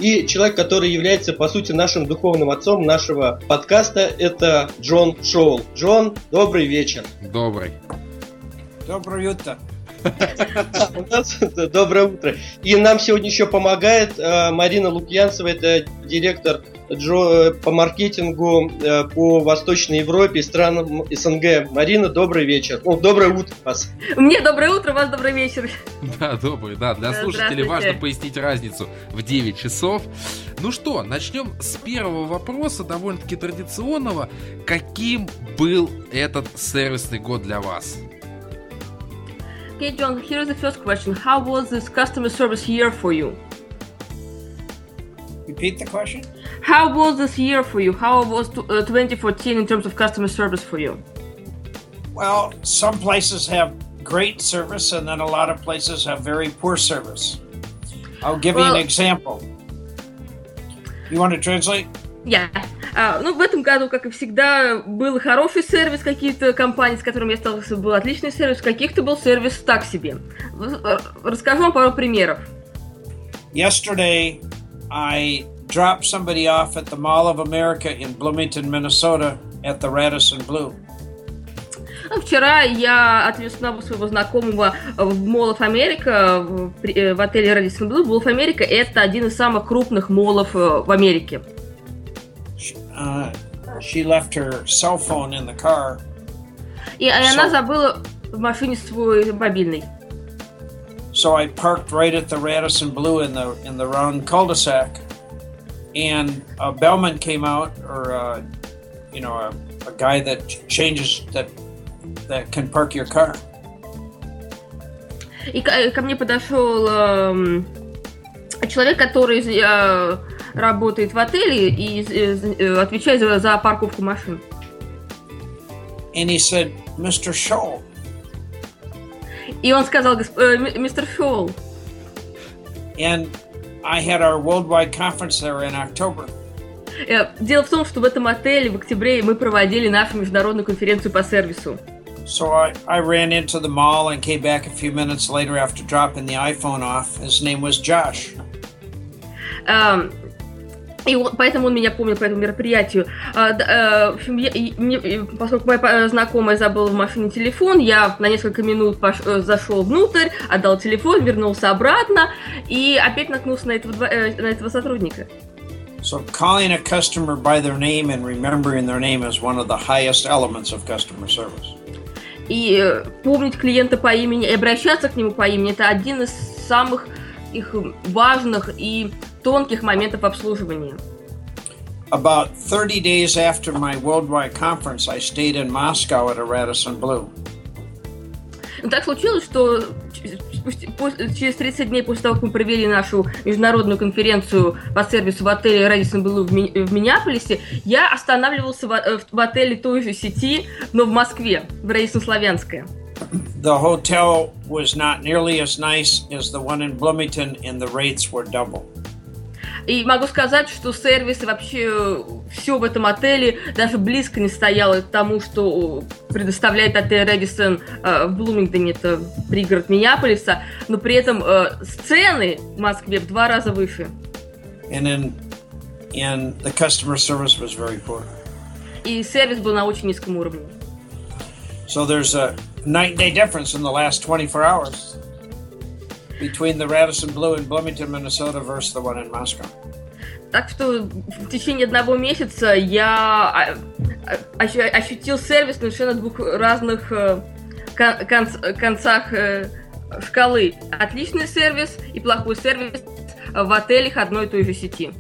И человек, который является, по сути, нашим духовным отцом нашего подкаста, это Джон Шоул. Джон, добрый вечер. Добрый. Доброе утро. У нас доброе утро. И нам сегодня еще помогает э, Марина Лукьянцева, это директор Джо, э, по маркетингу э, по Восточной Европе и странам СНГ. Марина, добрый вечер. Ну, доброе утро вас. Мне доброе утро, вас добрый вечер. Да, добрый, да. Для слушателей важно пояснить разницу в 9 часов. Ну что, начнем с первого вопроса, довольно-таки традиционного. Каким был этот сервисный год для вас? Okay, John, here's the first question. How was this customer service year for you? Repeat the question. How was this year for you? How was t- uh, 2014 in terms of customer service for you? Well, some places have great service, and then a lot of places have very poor service. I'll give you an example. You want to translate? Я. А, ну, в этом году, как и всегда, был хороший сервис, какие-то компании, с которыми я сталкивался, был отличный сервис, каких-то был сервис так себе. Э, Расскажу вам пару примеров. Yesterday, I dropped somebody off at the Mall of America in Bloomington, Minnesota at the Radisson Blue. Ну, Вчера я отвез одного своего знакомого в Америка, в, при- э, в отеле Radisson Blue. Молов Америка – это один из самых крупных молов э, в Америке. Uh, she left her cell phone in the car, И она So- забыла в машине свой мобильный. so I parked right at the Radisson Blue in the in the round cul-de-sac, and a bellman came out, or uh, you know, a, a guy that ch- changes that that can park your car. И ко, ко мне подошел эм, человек, который э, работает в отеле и э, э, отвечает за, парковку машин. And he said, "Mr. Scholl, И он сказал, «Госп- э, ми- мистер Шоул, and I had our worldwide conference there in October. дело в том, что в этом отеле в октябре мы проводили нашу международную конференцию по сервису. So I, I ran into the mall and came back a few minutes later after dropping the iPhone off. His name was Josh. Эм, И он- поэтому он меня помнил по этому мероприятию. А, д- э, я- и и поскольку моя э, знакомая забыла в машине телефон, я на несколько минут пош- э, зашел внутрь, отдал телефон, вернулся обратно и опять наткнулся на этого, э, на этого сотрудника. So calling a customer by their name and remembering their name is one of the highest elements of customer service. И э, помнить клиента по имени и обращаться к нему по имени это один из самых их важных и тонких моментов обслуживания. About 30 days after my worldwide conference, I stayed in Moscow at a Radisson Blue. Ну, так случилось, что через 30 дней после того, как мы провели нашу международную конференцию по сервису в отеле Radisson Blue в, Ми- в Миннеаполисе, я останавливался в, э, в отеле той же сети, но в Москве, в Radisson Славянская. The hotel was not nearly as nice as the one in Bloomington, and the rates were double. И могу сказать, что сервис и вообще все в этом отеле даже близко не стояло к тому, что предоставляет отель Редисон э, в Блумингтоне, это пригород Миннеаполиса, но при этом э, цены в Москве в два раза выше. And in, and the customer service was very poor. И сервис был на очень низком уровне. So there's a night and day difference in the last 24 hours between the Radisson Blue in Bloomington, Minnesota versus the one in Moscow. Так что в течение одного месяца я а, а, ощу- ощутил сервис совершенно двух разных э, кон- конц- концах э, шкалы. Отличный сервис и плохой сервис в отелях одной и той же сети.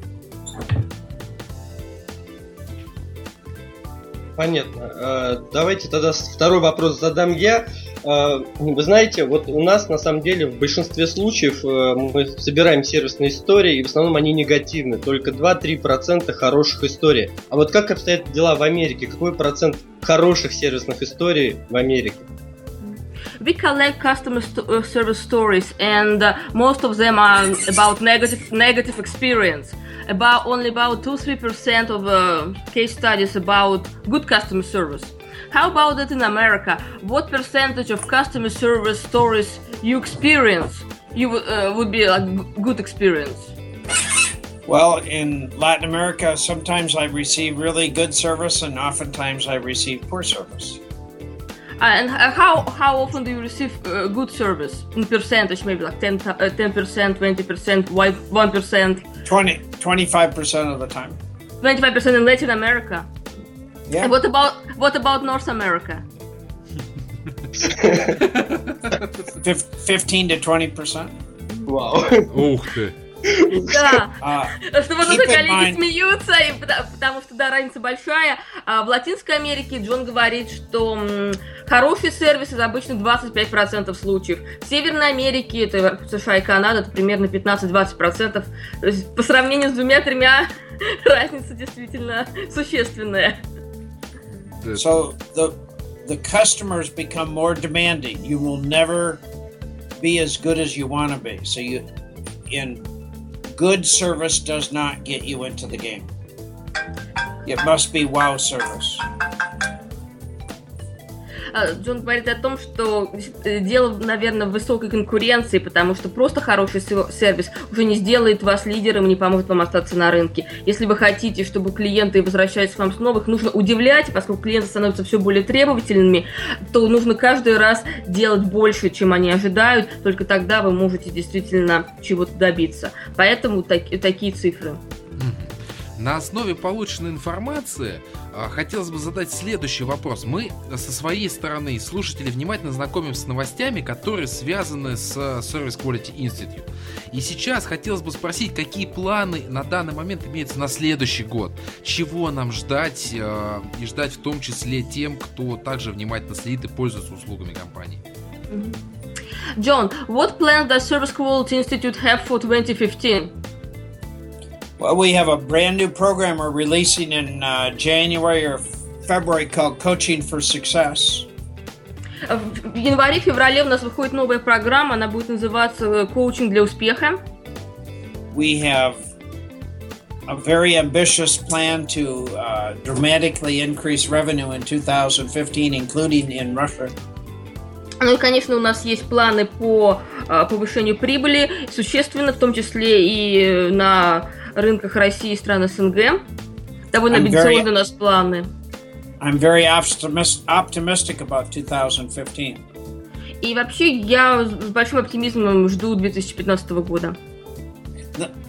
Понятно. Э, Давайте тогда второй вопрос задам я. Э, Вы знаете, вот у нас на самом деле в большинстве случаев э, мы собираем сервисные истории, и в основном они негативны. Только 2-3% хороших историй. А вот как обстоят дела в Америке? Какой процент хороших сервисных историй в Америке? We collect customer st- service stories, and uh, most of them are about negative negative experience. About only about two three percent of uh, case studies about good customer service. How about it in America? What percentage of customer service stories you experience you would uh, would be a good experience? Well, in Latin America, sometimes I receive really good service, and oftentimes I receive poor service And uh, how how often do you receive uh, good service in percentage? Maybe like 10 uh, 10%, 20%, 1%, 20, 25% of the time. 25% in Latin America. Yeah. And what about what about North America? *laughs* Fif- 15 to 20%. Вау. Ух ты. Да, что вот Keep уже in коллеги смеются, и потому, потому что, да, разница большая. А в Латинской Америке Джон говорит, что м, хороший сервис это обычно 25% случаев. В Северной Америке, это США и Канада, это примерно 15-20%. То есть по сравнению с двумя-тремя *laughs* разница действительно существенная. so the the customers become more demanding. You will never be as good as you want to be. So you in good service does not get you into the game. It must be wow service. А, Джон говорит о том, что э, дело, наверное, в высокой конкуренции, потому что просто хороший сер- сервис уже не сделает вас лидером и не поможет вам остаться на рынке. Если вы хотите, чтобы клиенты возвращались к вам снова, их нужно удивлять, поскольку клиенты становятся все более требовательными, то нужно каждый раз делать больше, чем они ожидают, только тогда вы можете действительно чего-то добиться. Поэтому так- такие цифры. На основе полученной информации а, хотелось бы задать следующий вопрос. Мы со своей стороны, слушатели, внимательно знакомимся с новостями, которые связаны с а, Service Quality Institute. И сейчас хотелось бы спросить, какие планы на данный момент имеются на следующий год? Чего нам ждать а, и ждать в том числе тем, кто также внимательно следит и пользуется услугами компании? John, what plans does Service Quality Institute have for 2015? Well, we have a brand new program we're releasing in uh, January or February called Coaching for Success. В январе-феврале у нас выходит новая программа, она будет называться э, «Коучинг для успеха». We have a very ambitious plan to uh, dramatically increase revenue in 2015, including in Russia. Ну и, конечно, у нас есть планы по э, повышению прибыли, существенно, в том числе и э, на рынках России и стран СНГ. Довольно I'm very- амбициозные у нас планы. I'm very optimis- optimistic about 2015. И вообще я с большим оптимизмом жду 2015 года.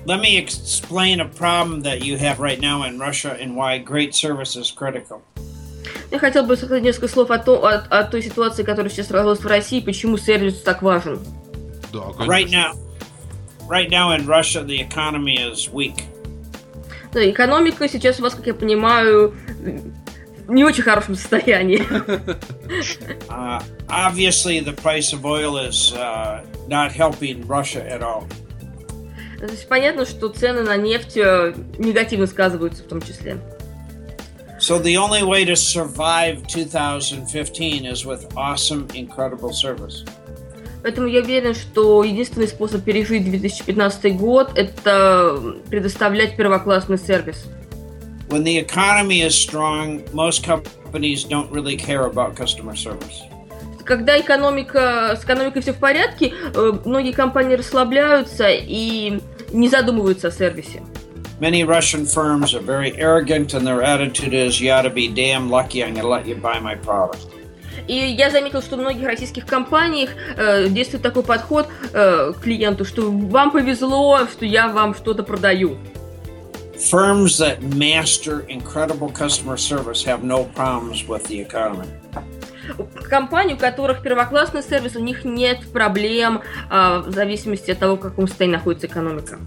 Let- me explain a problem that you have right now in Russia and why great service is critical. Я хотел бы сказать несколько слов о, то- о- о той ситуации, которая сейчас развилась в России, почему сервис так важен. Да, Right now, right now in Russia, the economy is weak. Да, экономика сейчас у вас, как я понимаю, в не очень хорошем состоянии. *laughs* Uh, obviously, the price of oil is uh, not helping Russia at all. То есть понятно, что цены на нефть э, негативно сказываются в том числе. So the only way to survive 2015 is with awesome, incredible service. Поэтому я уверен, что единственный способ пережить 2015 год – это предоставлять первоклассный сервис. When the economy is strong, most companies don't really care about customer service. Когда экономика, с экономикой все в порядке, э, многие компании расслабляются и не задумываются о сервисе. Many Russian firms are very arrogant, and their attitude is, "You ought to be damn lucky. I'm going to let you buy my product." И я заметил, что в многих российских компаниях э, действует такой подход э, к клиенту, что вам повезло, что я вам что-то продаю. Firms that master incredible customer service have no problems with the economy. Компании, у которых первоклассный сервис, у них нет проблем э, в зависимости от того, в каком состоянии находится экономика.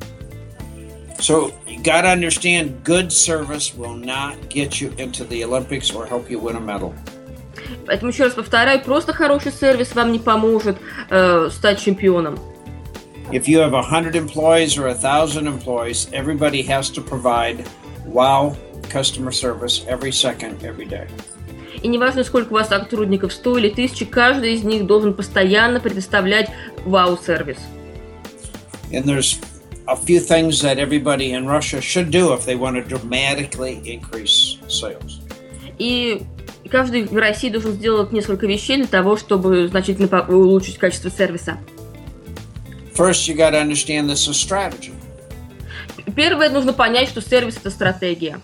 So you got to understand, good service will not get you into the Olympics or help you win a medal. Поэтому еще раз повторяю, просто хороший сервис вам не поможет э, стать чемпионом. If you have 100 employees or 1,000 employees, everybody has to provide wow customer service every second, every day. И неважно, сколько у вас сотрудников, 100 или 1000, каждый из них должен постоянно предоставлять вау-сервис. And there's a few things that everybody in Russia should do if they want to dramatically increase sales. И каждый в России должен сделать несколько вещей для того, чтобы значительно улучшить качество сервиса. First, you got to understand this is strategy. Первое, нужно понять, что сервис – это стратегия.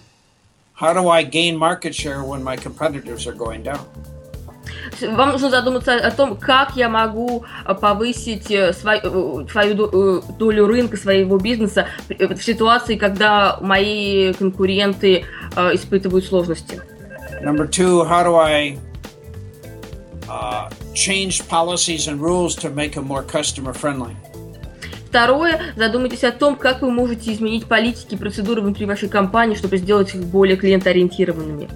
How do I gain market share when my competitors are going down? Вам нужно задуматься о том, как я могу э, повысить э, э, свою э, долю рынка своего бизнеса в ситуации, когда мои конкуренты испытывают сложности. Number two, how do I uh, change policies and rules to make them more customer friendly? Второе, задумайтесь о том, как вы можете изменить политики и процедуры внутри вашей компании, чтобы сделать их более клиентоориентированными.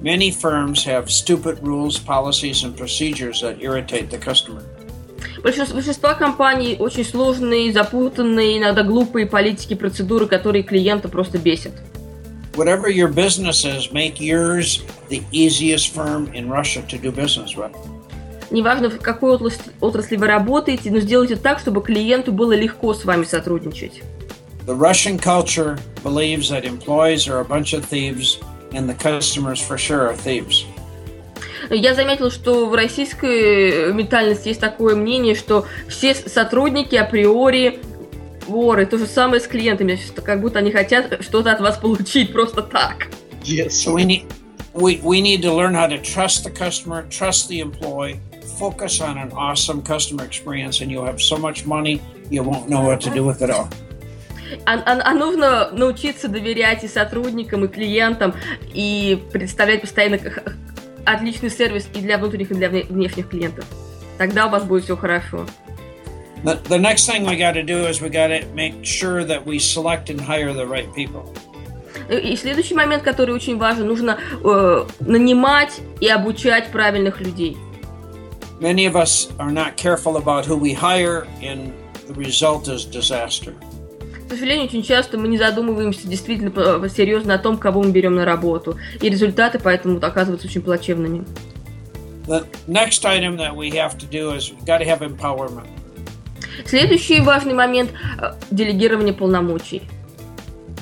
Many firms have stupid rules, policies, and procedures that irritate the customer. Большинство, большинство компаний очень сложные, запутанные, иногда глупые политики, процедуры, которые клиента просто бесят. Whatever your business is, make yours the easiest firm in Russia to do business with. Неважно, в какой отрасли, отрасли вы работаете, но сделайте так, чтобы клиенту было легко с вами сотрудничать. The Russian culture believes that employees are a bunch of thieves and the customers for sure are thieves. Я заметил, что в российской ментальности есть такое мнение, что все сотрудники априори воры. То же самое с клиентами, как будто они хотят что-то от вас получить просто так. Yes. So we need, we, we need to learn how to trust the customer, trust the employee, focus on an awesome customer experience, and you'll have so much money you won't know what to do with it all. А, а, а нужно научиться доверять и сотрудникам, и клиентам, и представлять постоянно отличный сервис и для внутренних, и для внешних клиентов. Тогда у вас будет все хорошо. The, the next thing we got to do is we got to make sure that we select and hire the right people. И следующий момент, который очень важен, нужно э, нанимать и обучать правильных людей. Many of us are not careful about who we hire, and the result is disaster. К сожалению, очень часто мы не задумываемся действительно серьезно о том, кого мы берем на работу, и результаты поэтому оказываются очень плачевными. The next item that we have to do is we got to have empowerment. Следующий важный момент э, – делегирование полномочий.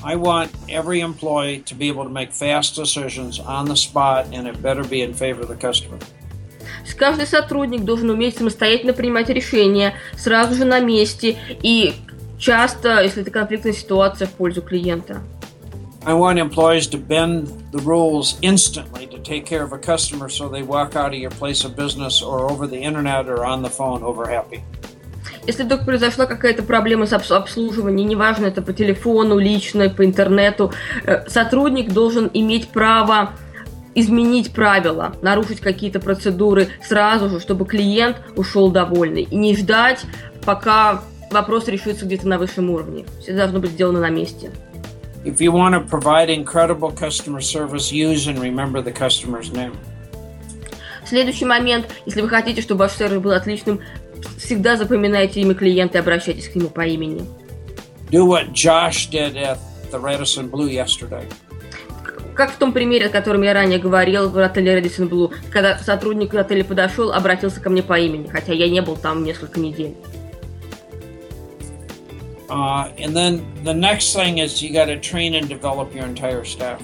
I want every employee to be able to make fast decisions on the spot, and it better be in favor of the customer. Каждый сотрудник должен уметь самостоятельно принимать решения сразу же на месте и часто, если это конфликтная ситуация, в пользу клиента. I want employees to bend the rules instantly to take care of a customer so they walk out of your place of business or over the internet or on the phone over happy. Если вдруг произошла какая-то проблема с обслуживанием, неважно, это по телефону, лично, по интернету, э, сотрудник должен иметь право изменить правила, нарушить какие-то процедуры сразу же, чтобы клиент ушел довольный. И не ждать, пока вопрос решится где-то на высшем уровне. Все должно быть сделано на месте. If you want to provide incredible customer service, use and remember the customer's name. Следующий момент, если вы хотите, чтобы ваш сервис был отличным, всегда запоминайте имя клиента и обращайтесь к нему по имени. Do what Josh did at the Radisson Blue yesterday. Как в том примере, о котором я ранее говорил в отеле Radisson Blue, когда сотрудник отеля подошел, обратился ко мне по имени, хотя я не был там несколько недель. Uh, and then the next thing is you got to train and develop your entire staff.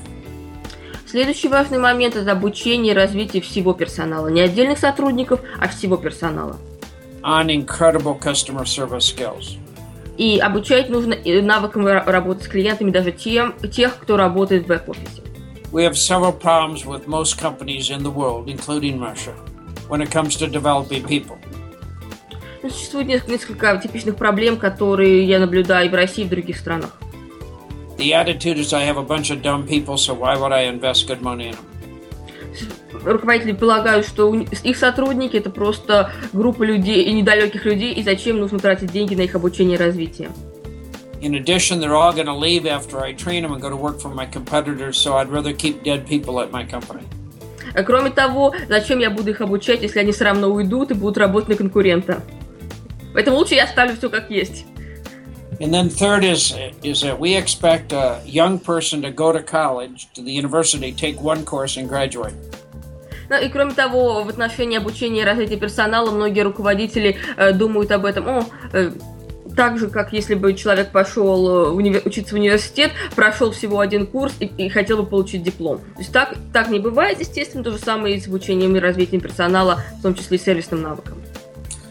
Следующий важный момент – это обучение и развитие всего персонала. Не отдельных сотрудников, а всего персонала. On incredible customer service skills. И обучать нужно навыкам работы с клиентами даже тем, тех, кто работает в бэк-офисе. We have several problems with most companies in the world, including Russia, when it comes to developing people. Существует несколько типичных проблем, которые я наблюдаю и в России, и в других странах. The attitude is I have a bunch of dumb people, so why would I invest good money in them? Руководители полагают, что их сотрудники это просто группа людей и недалеких людей, и зачем нужно тратить деньги на их обучение и развитие. In addition, they're all going to leave after I train them and go to work for my competitors, so I'd rather keep dead people at my company. Кроме того, зачем я буду их обучать, если они все равно уйдут и будут работать на конкурента? Поэтому лучше я оставлю все как есть. And then third is is that we expect a young person to go to college, to the university, take one course and graduate. Ну и кроме того, в отношении обучения и развития персонала многие руководители э, думают об этом. О, э, так же, как если бы человек пошел универ... учиться в университет, прошел всего один курс и, и хотел бы получить диплом. То есть так, так не бывает, естественно, то же самое и с обучением и развитием персонала, в том числе и сервисным навыкам.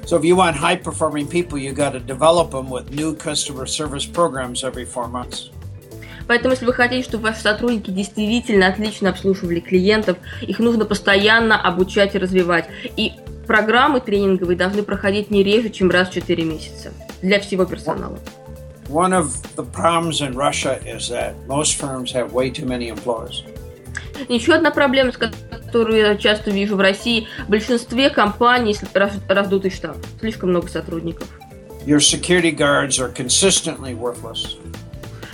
So if you want high performing people, you got to develop them with new customer service programs every four months. Поэтому, если вы хотите, чтобы ваши сотрудники действительно отлично обслуживали клиентов, их нужно постоянно обучать и развивать. И программы тренинговые должны проходить не реже, чем раз в 4 месяца для всего персонала. One of the problems in Russia is that most firms have way too many employees. Еще одна проблема, которую я часто вижу в России, в большинстве компаний раздутый штат, слишком много сотрудников. your security guards are consistently worthless.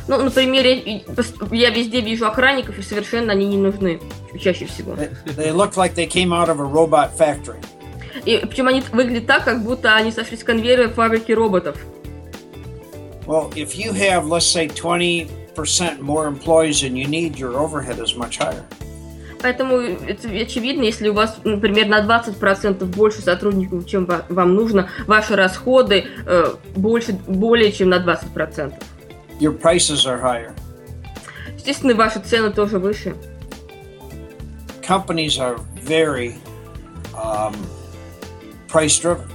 Ну, например, я, я везде вижу охранников, и совершенно они не нужны чаще всего. They, they look like they came out of a robot factory. И причем они выглядят так, как будто они сошли с конвейера фабрики роботов. Well, if you have, let's say, 20% more employees than you need, your overhead is much higher. Поэтому это очевидно, если у вас, например, на 20% больше сотрудников, чем вам нужно, ваши расходы э, больше, более чем на 20%. Your prices are higher. Естественно, ваши цены тоже выше. Companies are very um, price driven.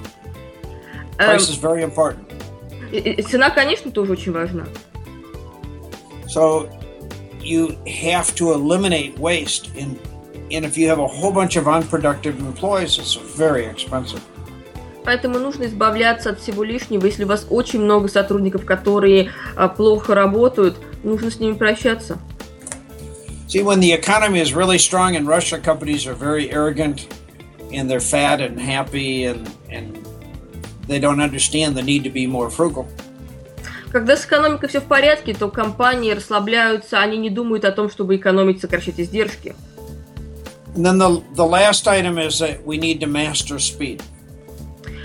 Price is very important. Цена, конечно, тоже очень важна. So you have to eliminate waste in and if you have a whole bunch of unproductive employees, it's very expensive. Поэтому нужно избавляться от всего лишнего. Если у вас очень много сотрудников, которые а, плохо работают, нужно с ними прощаться. See, when the economy is really strong in Russia, companies are very arrogant and they're fat and happy and, and they don't understand the need to be more frugal. Когда с экономикой все в порядке, то компании расслабляются, они не думают о том, чтобы экономить, сокращать издержки. And then the, the last item is that we need to master speed.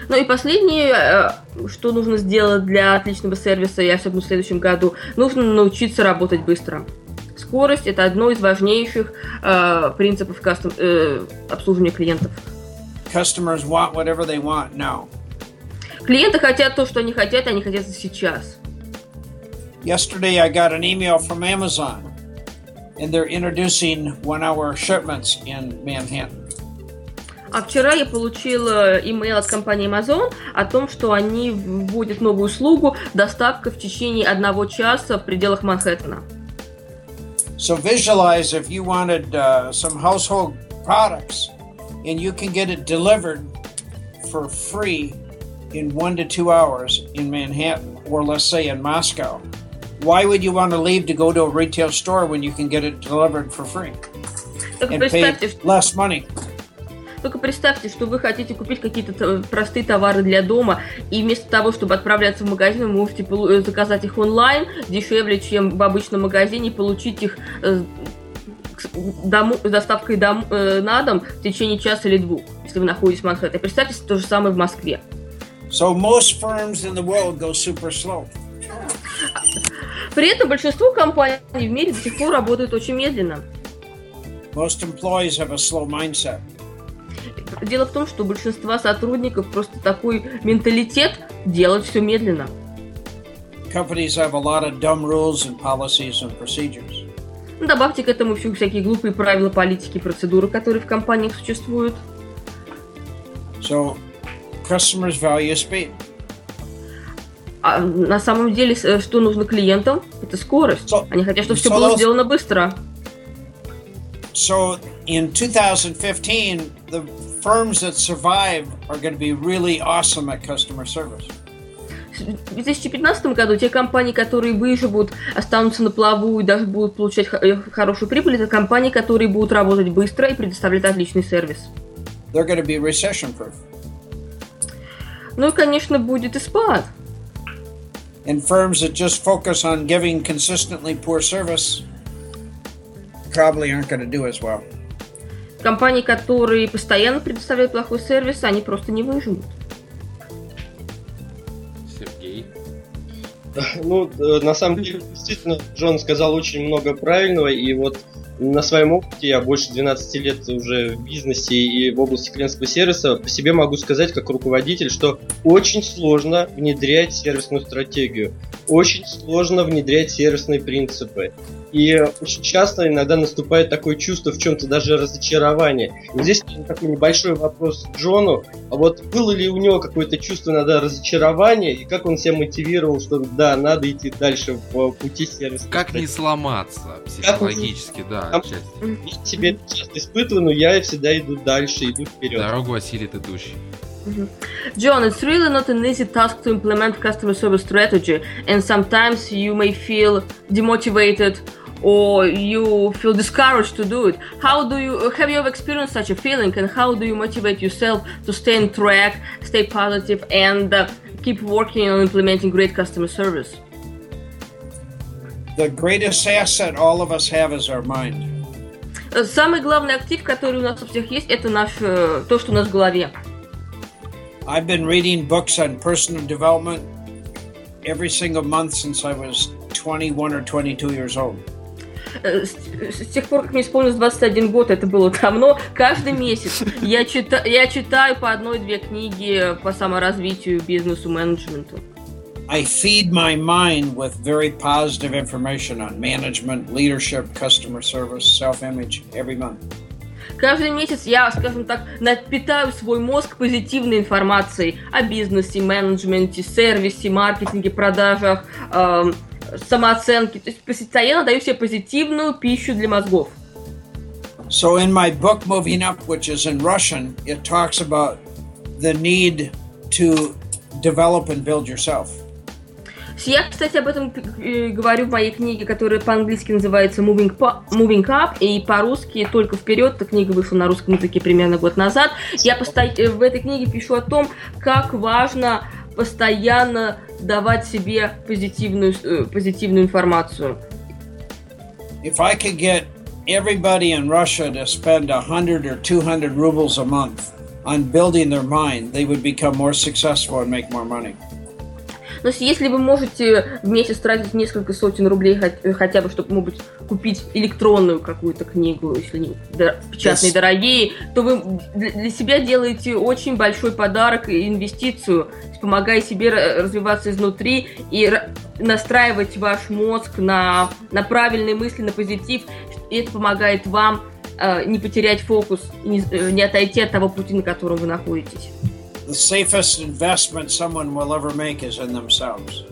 Ну и последнее, э, что нужно сделать для отличного сервиса, и особенно в следующем году, нужно научиться работать быстро. Скорость – это одно из важнейших э, принципов кастом, э, обслуживания клиентов. Customers want whatever they want now. Клиенты хотят то, что они хотят, и они хотят сейчас. Yesterday I got an email from Amazon and they're introducing one-hour shipments in Manhattan. А вчера я получил имейл от компании Amazon о том, что они вводят новую услугу доставка в течение одного часа в пределах Манхэттена. So visualize if you wanted uh, some household products and you can get it delivered for free in one to two hours in Manhattan or let's say in Moscow. Why would you want to leave to go to a retail store when you can get it delivered for free and pay less money? Только представьте, что вы хотите купить какие-то простые товары для дома, и вместо того, чтобы отправляться в магазин, вы можете заказать их онлайн дешевле, чем в обычном магазине, получить их дому, с доставкой дом, на дом в течение часа или двух, если вы находитесь в Манхэттене. Представьте то же самое в Москве. So most firms in the world go super slow. При этом большинство компаний в мире до сих пор работают очень медленно. Most employees have a slow mindset. Дело в том, что у большинства сотрудников просто такой менталитет делать все медленно. Companies have a lot of dumb rules and policies and procedures. Ну, добавьте к этому еще всякие глупые правила политики и процедуры, которые в компаниях существуют. So, customers value speed. А на самом деле, что нужно клиентам, это скорость. So, Они хотят, чтобы so все было сделано быстро. So, in 2015, the firms that survive are going to be really awesome at customer service. В 2015 году те компании, которые выживут, останутся на плаву и даже будут получать хорошую прибыль, это компании, которые будут работать быстро и предоставлять отличный сервис. They're going to be recession proof. Ну и, конечно, будет и спад. And firms that just focus on giving consistently poor service probably aren't going to do as well. Компании, которые постоянно предоставляют плохой сервис, они просто не выживут. Сергей? *laughs* Ну, на самом деле, действительно, Джон сказал очень много правильного, и вот на своем опыте, я больше 12 лет уже в бизнесе и в области клиентского сервиса, по себе могу сказать как руководитель, что очень сложно внедрять сервисную стратегию, очень сложно внедрять сервисные принципы. И очень часто иногда наступает такое чувство в чем-то даже разочарование. И здесь такой небольшой вопрос к Джону. А вот было ли у него какое-то чувство иногда разочарования, и как он себя мотивировал, что да, надо идти дальше в пути сервиса? Как не сломаться психологически, да, отчасти. Я себе это часто испытываю, но я всегда иду дальше, иду вперед. Дорогу осилит идущий. John, it's really not an easy task to implement customer service strategy, and sometimes you may feel demotivated or you feel discouraged to do it. How do you have you ever experienced such a feeling, and how do you motivate yourself to stay on track, stay positive, and uh, keep working on implementing great customer service. The greatest asset all of us have is our mind. Самый главный актив, который у нас у всех есть, это наш, э, то, что у нас в голове. I've been reading books on personal development every single month since I was 21 or 22 years old. Э, С, с тех пор, как мне исполнилось 21 год, это было давно, каждый месяц я, чита, я читаю по одной-две книги по саморазвитию, бизнесу, менеджменту. I feed my mind with very positive information on management, leadership, customer service, self image every month. Каждый месяц я, скажем так, напитаю свой мозг позитивной информацией о бизнесе, менеджменте, сервисе, маркетинге, продажах, эм, самооценке. То есть постоянно даю себе позитивную пищу для мозгов. So, in my book, Moving Up, which is in Russian, it talks about the need to develop and build yourself. Я, кстати, об этом э, говорю в моей книге, которая по-английски называется Moving, Moving Up, и по-русски только вперед. Эта книга вышла на русском языке примерно год назад. Я э, в этой книге пишу о том, как важно постоянно давать себе позитивную, э, позитивную информацию. If I could get everybody in Russia to spend 100 or 200 rubles a month on building their mind, they would become more successful and make more money. Но если вы можете в месяц тратить несколько сотен рублей э, хотя бы, чтобы, может быть, купить электронную какую-то книгу, если не печатные Yes. дорогие, то вы для себя делаете очень большой подарок и инвестицию, помогая себе ра- развиваться изнутри и ра- настраивать ваш мозг на, на правильные мысли, на позитив. И это помогает вам э, не потерять фокус, и не, э, не отойти от того пути, на котором вы находитесь. The safest investment someone will ever make is in themselves.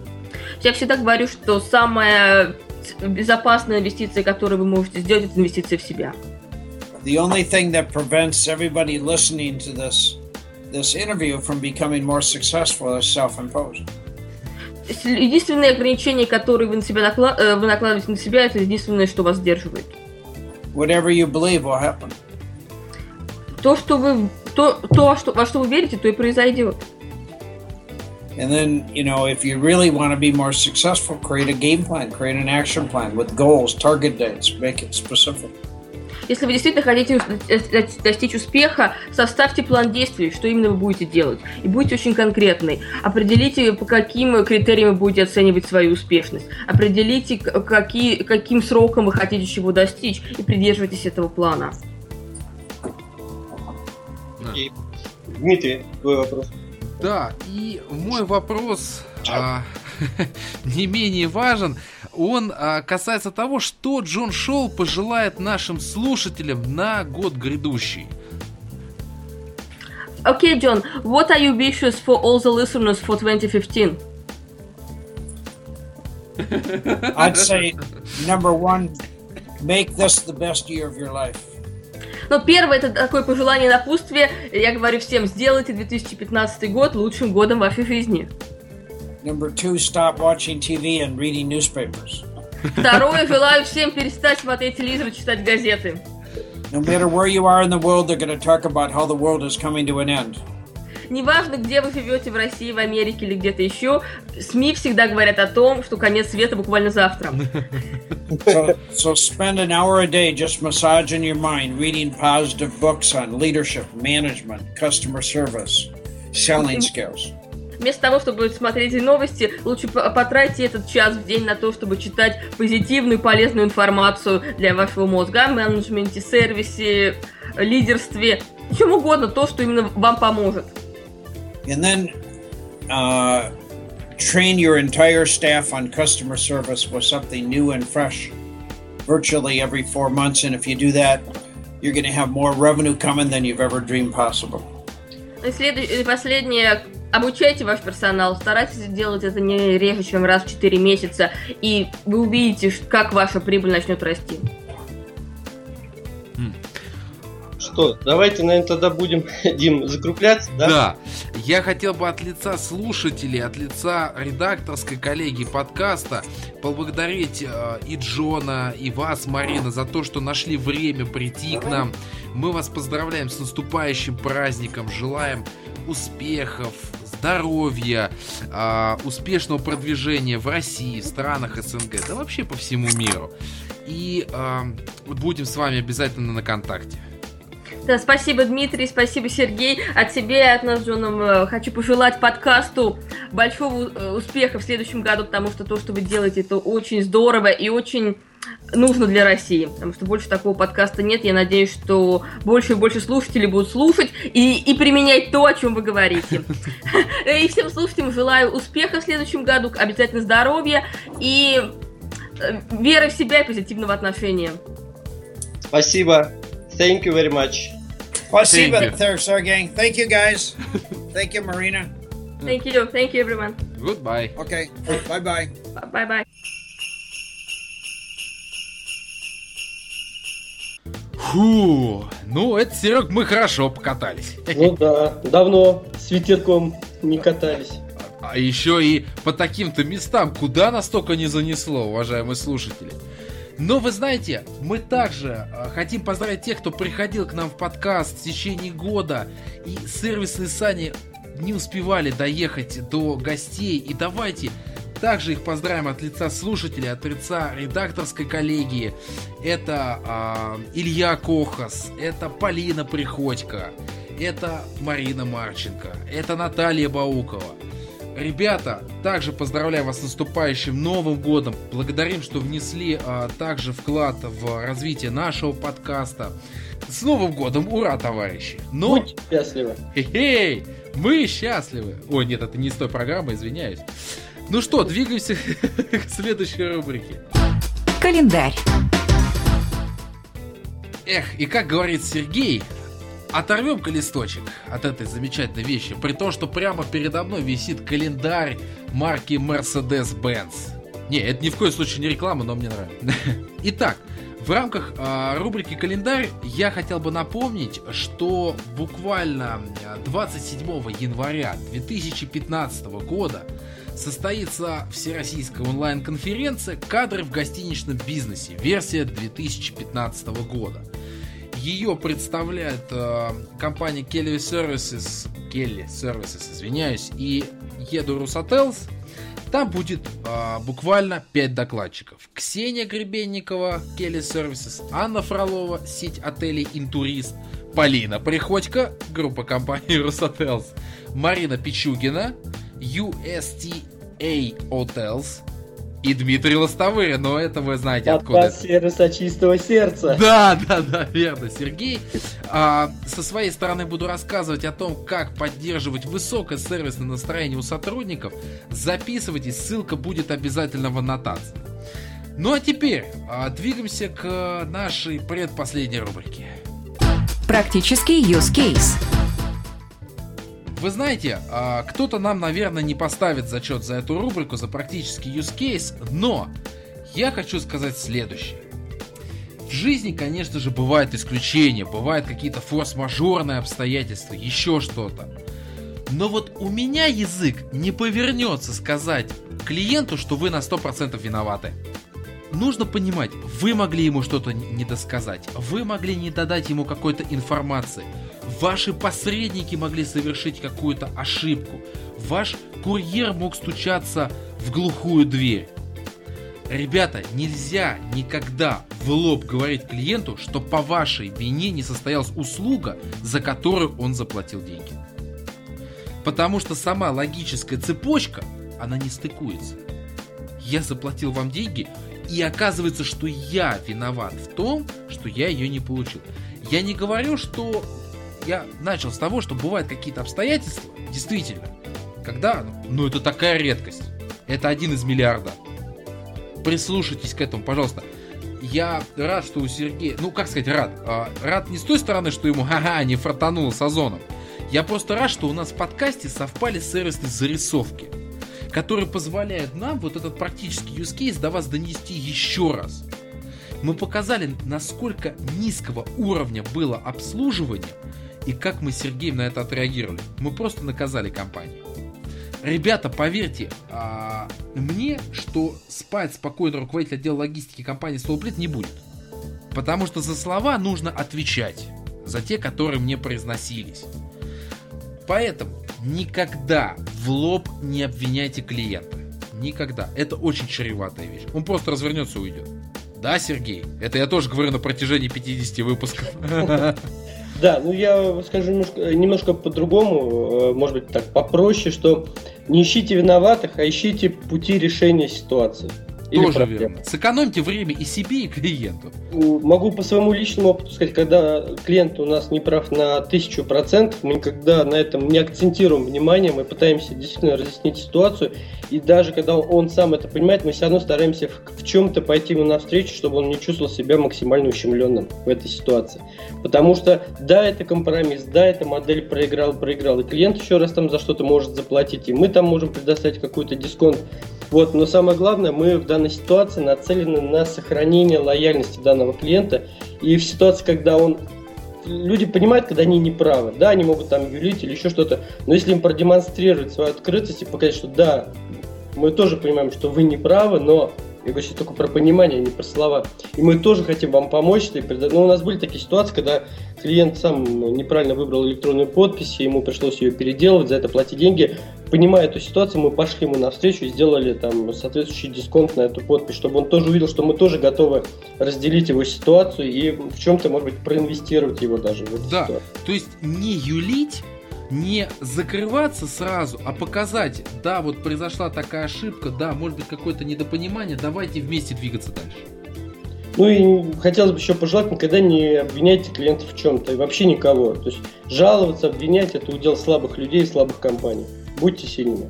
Я всегда говорю, что самая безопасная инвестиция, которую вы можете сделать, это инвестиция в себя. The only thing that prevents everybody listening to this this interview from becoming more successful is self-imposed. Единственное ограничение, которое вы, на себя накла- э, вы накладываете на себя, это единственное, что вас сдерживает. Whatever you believe will happen. То, что вы, то, то во, что, во что вы верите, то и произойдет. And then, you know, if you really want to be more successful, create a game plan, create an action plan with goals, target dates, make it specific. Если вы действительно хотите э, э, достичь успеха, составьте план действий, что именно вы будете делать. И будьте очень конкретны. Определите, по каким критериям вы будете оценивать свою успешность. Определите, какие, каким сроком вы хотите чего достичь. И придерживайтесь этого плана. Дмитрий, твой вопрос. Да, и мой вопрос а, *laughs* не менее важен. Он а, касается того, что Джон Шоу пожелает нашим слушателям на год грядущий. Okay, John, what are your wishes for all the listeners for 2015? I'd say number one, make this the best year of your life. Ну, первое, это такое пожелание напутствие. Я говорю всем, сделайте 2015 год лучшим годом вашей жизни. Number two, stop watching TV and reading newspapers. Второе, желаю всем перестать смотреть телевизор и читать газеты. No matter where you are in the world, they're going to talk about how the world is coming to an end. Неважно, где вы живете, в России, в Америке или где-то еще, СМИ всегда говорят о том, что конец света буквально завтра. So, so spend an hour a day just massaging your mind, reading positive books on leadership, management, customer service, selling skills. Вместо того, чтобы смотреть новости, лучше по- потратьте этот час в день на то, чтобы читать позитивную, полезную информацию для вашего мозга о менеджменте, сервисе, лидерстве, чем угодно, то, что именно вам поможет. And then uh, train your entire staff on customer service with something new and fresh virtually every four months. And if you do that, you're going to have more revenue coming than you've ever dreamed possible. И следующее, и последнее, обучайте ваш персонал, старайтесь делать это не реже, чем раз в 4 месяца, и вы увидите, ш- как ваша прибыль начнет расти. Что, давайте, наверное, тогда будем, *laughs* Дим, закругляться, да? Да, я хотел бы от лица слушателей, от лица редакторской коллеги подкаста поблагодарить э, и Джона, и вас, Марина, за то, что нашли время прийти к нам. Мы вас поздравляем с наступающим праздником, желаем успехов, здоровья, а, успешного продвижения в России, в странах СНГ, да вообще по всему миру. И а, будем с вами обязательно на контакте. Да, спасибо, Дмитрий, спасибо, Сергей. От себя и от нас, Джоном, э, хочу пожелать подкасту большого э, успеха в следующем году, потому что то, что вы делаете, это очень здорово и очень нужно для России, потому что больше такого подкаста нет. Я надеюсь, что больше и больше слушателей будут слушать и, и применять то, о чем вы говорите. *laughs* И всем слушателям желаю успеха в следующем году, обязательно здоровья и э, веры в себя и позитивного отношения. Спасибо. Thank you very much. Спасибо, you. there, Sergey. Thank you, guys. *laughs* Thank you, Marina. Thank you, thank you, everyone. Goodbye. Okay, bye-bye. Bye-bye. Фу, ну это, Серег, мы хорошо покатались. Ну да, давно с ветерком не катались. А еще и по таким-то местам, куда нас только не занесло, уважаемые слушатели. Но вы знаете, мы также э, хотим поздравить тех, кто приходил к нам в подкаст в течение года, и сервисные сани не успевали доехать до гостей. И давайте также их поздравим от лица слушателей, от лица редакторской коллегии. Это а, Илья Кохас, это Полина Приходько, это Марина Марченко, это Наталья Баукова. Ребята, также поздравляю вас с наступающим Новым Годом. Благодарим, что внесли а, также вклад в развитие нашего подкаста. С Новым Годом! Ура, товарищи! Но, Будьте счастливы. хе-хей, мы счастливы. Ой, нет, это не с той программы, извиняюсь. Ну что, двигаемся *laughs* к следующей рубрике. Календарь. Эх, и как говорит Сергей, оторвем-ка листочек от этой замечательной вещи, при том, что прямо передо мной висит календарь марки Mercedes-Benz. Не, это ни в коем случае не реклама, но мне нравится. *laughs* Итак, в рамках э, рубрики «Календарь» я хотел бы напомнить, что буквально э, 27 января 2015 года состоится всероссийская онлайн-конференция «Кадры в гостиничном бизнесе. Версия 2015 года». Ее представляет э, компания Kelly Services, Kelly Services, извиняюсь, и Еду Русотелс. Там будет э, буквально 5 докладчиков. Ксения Гребенникова, Kelly Services, Анна Фролова, сеть отелей Интурист, Полина Приходько, группа компании *laughs* Русотелс, Марина Пичугина, USTA Hotels и Дмитрий Лостовырин. Но это вы знаете откуда. Подкаст сервиса чистого сердца. *laughs* Да, да, да, верно, Сергей. А, со своей стороны буду рассказывать о том, как поддерживать высокое сервисное настроение у сотрудников. Записывайтесь, ссылка будет обязательно в аннотации. Ну а теперь а, двигаемся к нашей предпоследней рубрике. Практический use case. Вы знаете, а, кто-то нам, наверное, не поставит зачет за эту рубрику, за практический use case, но я хочу сказать следующее. В жизни, конечно же, бывают исключения, бывают какие-то форс-мажорные обстоятельства, еще что-то. Но вот у меня язык не повернется сказать клиенту, что вы на 100% виноваты. Нужно понимать, вы могли ему что-то не досказать, вы могли не додать ему какой-то информации, ваши посредники могли совершить какую-то ошибку, ваш курьер мог стучаться в глухую дверь. Ребята, нельзя никогда в лоб говорить клиенту, что по вашей вине не состоялась услуга, за которую он заплатил деньги. Потому что сама логическая цепочка, она не стыкуется. Я заплатил вам деньги, и оказывается, что я виноват в том, что я ее не получил. Я не говорю, что я начал с того, что бывают какие-то обстоятельства, действительно, когда, ну это такая редкость, это один из миллиарда. Прислушайтесь к этому, пожалуйста. Я рад, что у Сергея, ну как сказать, рад. А, рад не с той стороны, что ему *laughs* ха-ха не фартануло с озоном. Я просто рад, что у нас в подкасте совпали сервисные зарисовки, которые позволяют нам вот этот практический use case до вас донести еще раз. Мы показали, насколько низкого уровня было обслуживание и как мы с Сергеем на это отреагировали. Мы просто наказали компанию. Ребята, поверьте а, мне, что спать спокойно руководитель отдела логистики компании Столплит не будет. Потому что за слова нужно отвечать. За те, которые мне произносились. Поэтому никогда в лоб не обвиняйте клиента. Никогда. Это очень чреватая вещь. Он просто развернется и уйдет. Да, Сергей? Это я тоже говорю на протяжении 50 выпусков. *laughs* Да, ну я скажу немножко, немножко по-другому, э, может быть так попроще, что не ищите виноватых, а ищите пути решения ситуации. Или Тоже проблем. верно. Сэкономьте время и себе, и клиенту. Могу по своему личному опыту сказать, когда клиент у нас не прав на тысячу процентов, мы никогда на этом не акцентируем внимание, мы пытаемся действительно разъяснить ситуацию, и даже когда он сам это понимает, мы все равно стараемся в, в чем-то пойти ему навстречу, чтобы он не чувствовал себя максимально ущемленным в этой ситуации. Потому что, да, это компромисс, да, эта модель проиграл, проиграл, и клиент еще раз там за что-то может заплатить, и мы там можем предоставить какой-то дисконт вот, но самое главное, мы в данной ситуации нацелены на сохранение лояльности данного клиента. И в ситуации, когда он люди понимают, когда они не правы. Да, они могут там юлить или еще что-то, но если им продемонстрировать свою открытость и показать, что да, мы тоже понимаем, что вы не правы, но я говорю сейчас только про понимание, а не про слова. И мы тоже хотим вам помочь. Но ну, у нас были такие ситуации, когда клиент сам ну, неправильно выбрал электронную подпись, и ему пришлось ее переделывать, за это платить деньги. Понимая эту ситуацию, мы пошли ему навстречу и сделали там соответствующий дисконт на эту подпись, чтобы он тоже увидел, что мы тоже готовы разделить его ситуацию и в чем-то, может быть, проинвестировать его даже в эту да, ситуацию. то есть не юлить, не закрываться сразу, а показать, да, вот произошла такая ошибка, да, может быть какое-то недопонимание, давайте вместе двигаться дальше. Ну и хотелось бы еще пожелать, никогда не обвиняйте клиентов в чем-то, и вообще никого. То есть жаловаться, обвинять это удел слабых людей и слабых компаний. Будьте сильными.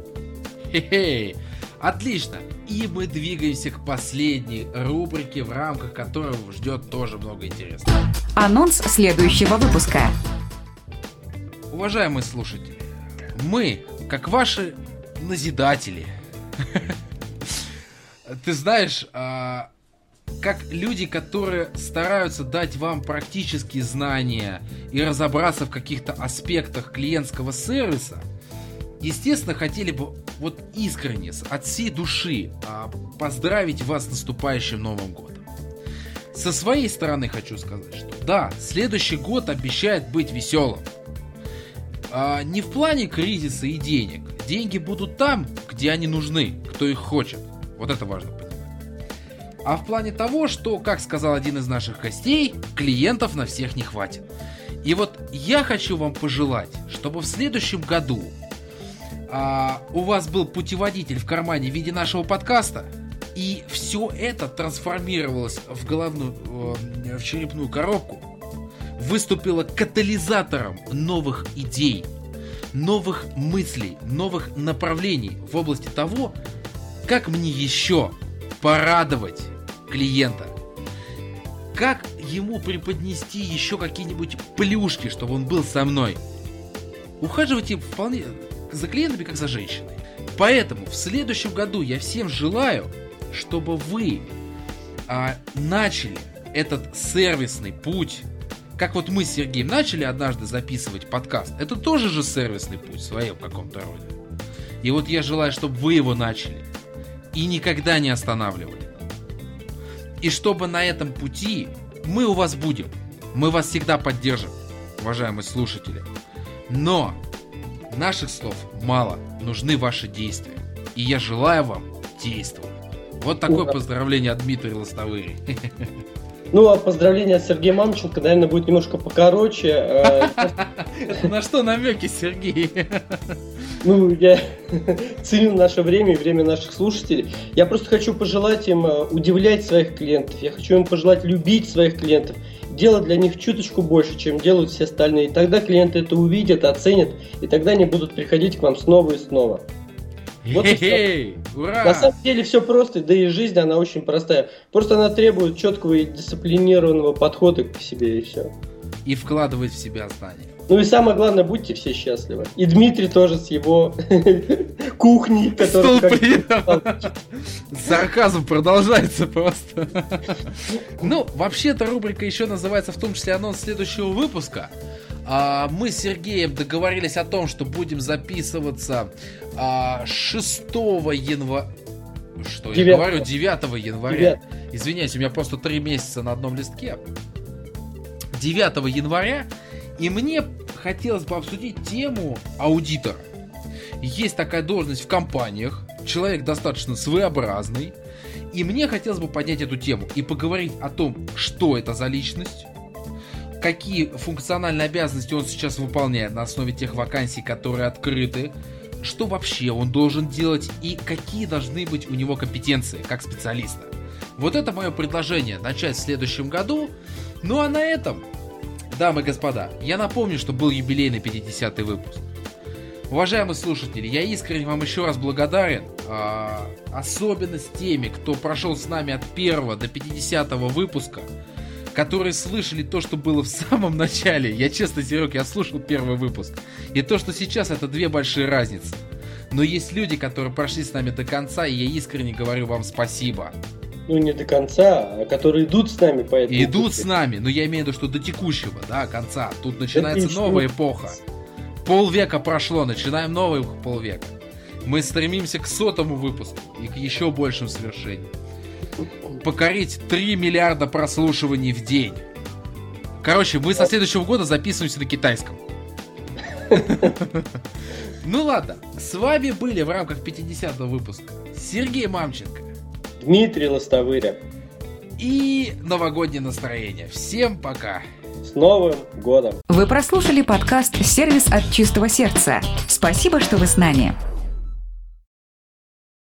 Хе-хей. Отлично. И мы двигаемся к последней рубрике, в рамках которой ждет тоже много интересного. Анонс следующего выпуска. Уважаемые слушатели, мы, как ваши назидатели, *laughs* ты знаешь, а, как люди, которые стараются дать вам практические знания и разобраться в каких-то аспектах клиентского сервиса, естественно, хотели бы вот искренне, от всей души а, поздравить вас с наступающим Новым Годом. Со своей стороны хочу сказать, что да, следующий год обещает быть веселым. А, не в плане кризиса и денег. Деньги будут там, где они нужны, кто их хочет. Вот это важно понимать а в плане того, что, как сказал один из наших гостей, клиентов на всех не хватит. И вот я хочу вам пожелать, чтобы в следующем году а, у вас был путеводитель в кармане в виде нашего подкаста, и все это трансформировалось в головную, э, в черепную коробку, выступило катализатором новых идей, новых мыслей, новых направлений в области того, как мне еще порадовать клиента. Как ему преподнести еще какие-нибудь плюшки, чтобы он был со мной? Ухаживайте вполне за клиентами, как за женщиной. Поэтому в следующем году я всем желаю, чтобы вы а, начали этот сервисный путь, как вот мы с Сергеем начали однажды записывать подкаст. Это тоже же сервисный путь в своем каком-то роде. И вот я желаю, чтобы вы его начали и никогда не останавливали. И чтобы на этом пути мы у вас будем. Мы вас всегда поддержим, уважаемые слушатели. Но наших слов мало, нужны ваши действия. И я желаю вам действовать. Вот такое Ура. поздравление от Дмитрия Лостовыри. *laughs* Ну, а поздравление от Сергея Мамченко, наверное, будет немножко покороче. Э, *laughs* на что намеки, Сергей? Ну, я *laughs* ценю наше время и время наших слушателей. Я просто хочу пожелать им э, удивлять своих клиентов. Я хочу им пожелать любить своих клиентов. Делать для них чуточку больше, чем делают все остальные. И тогда клиенты это увидят, оценят, и тогда они будут приходить к вам снова и снова. Вот Хе-хей, ура! На самом деле все просто, да и жизнь она очень простая. Просто она требует четкого и дисциплинированного подхода к себе и все. И вкладывать в себя знания. Ну и самое главное, будьте все счастливы. И Дмитрий тоже с его кухней, который... Сарказм продолжается просто. Ну, вообще-то рубрика еще называется в том числе анонс следующего выпуска. А, мы с Сергеем договорились о том, что будем записываться 6 а, января. Что 9. я говорю? 9 января. 9. Извиняюсь, у меня просто 3 месяца на одном листке. 9 января и мне хотелось бы обсудить тему аудитора. есть такая должность в компаниях, человек достаточно своеобразный, и мне хотелось бы поднять эту тему и поговорить о том, что это за личность, какие функциональные обязанности он сейчас выполняет на основе тех вакансий, которые открыты, что вообще он должен делать и какие должны быть у него компетенции как специалиста. Вот это мое предложение начать в следующем году. Ну а на этом, дамы и господа, я напомню, что был юбилейный 50-й выпуск. Уважаемые слушатели, я искренне вам еще раз благодарен, а, особенно с теми, кто прошел с нами от первого до 50 выпуска, которые слышали то, что было в самом начале. Я честно, Серег, я слушал первый выпуск. И то, что сейчас, это две большие разницы. Но есть люди, которые прошли с нами до конца, и я искренне говорю вам спасибо. Ну, не до конца, а которые идут с нами по этому Идут пути. с нами, но я имею в виду, что до текущего, да, конца. Тут начинается новая эпоха. Полвека прошло, начинаем новый полвека. Мы стремимся к сотому выпуску и к еще большим свершениям. Покорить 3 миллиарда прослушиваний в день. Короче, мы со следующего года записываемся на китайском. *laughs* Ну ладно, с вами были в рамках 50 выпуска Сергей Мамченко, Дмитрий Лостовыря и новогоднее настроение. Всем пока! С Новым годом! Вы прослушали подкаст «Сервис от чистого сердца». Спасибо, что вы с нами.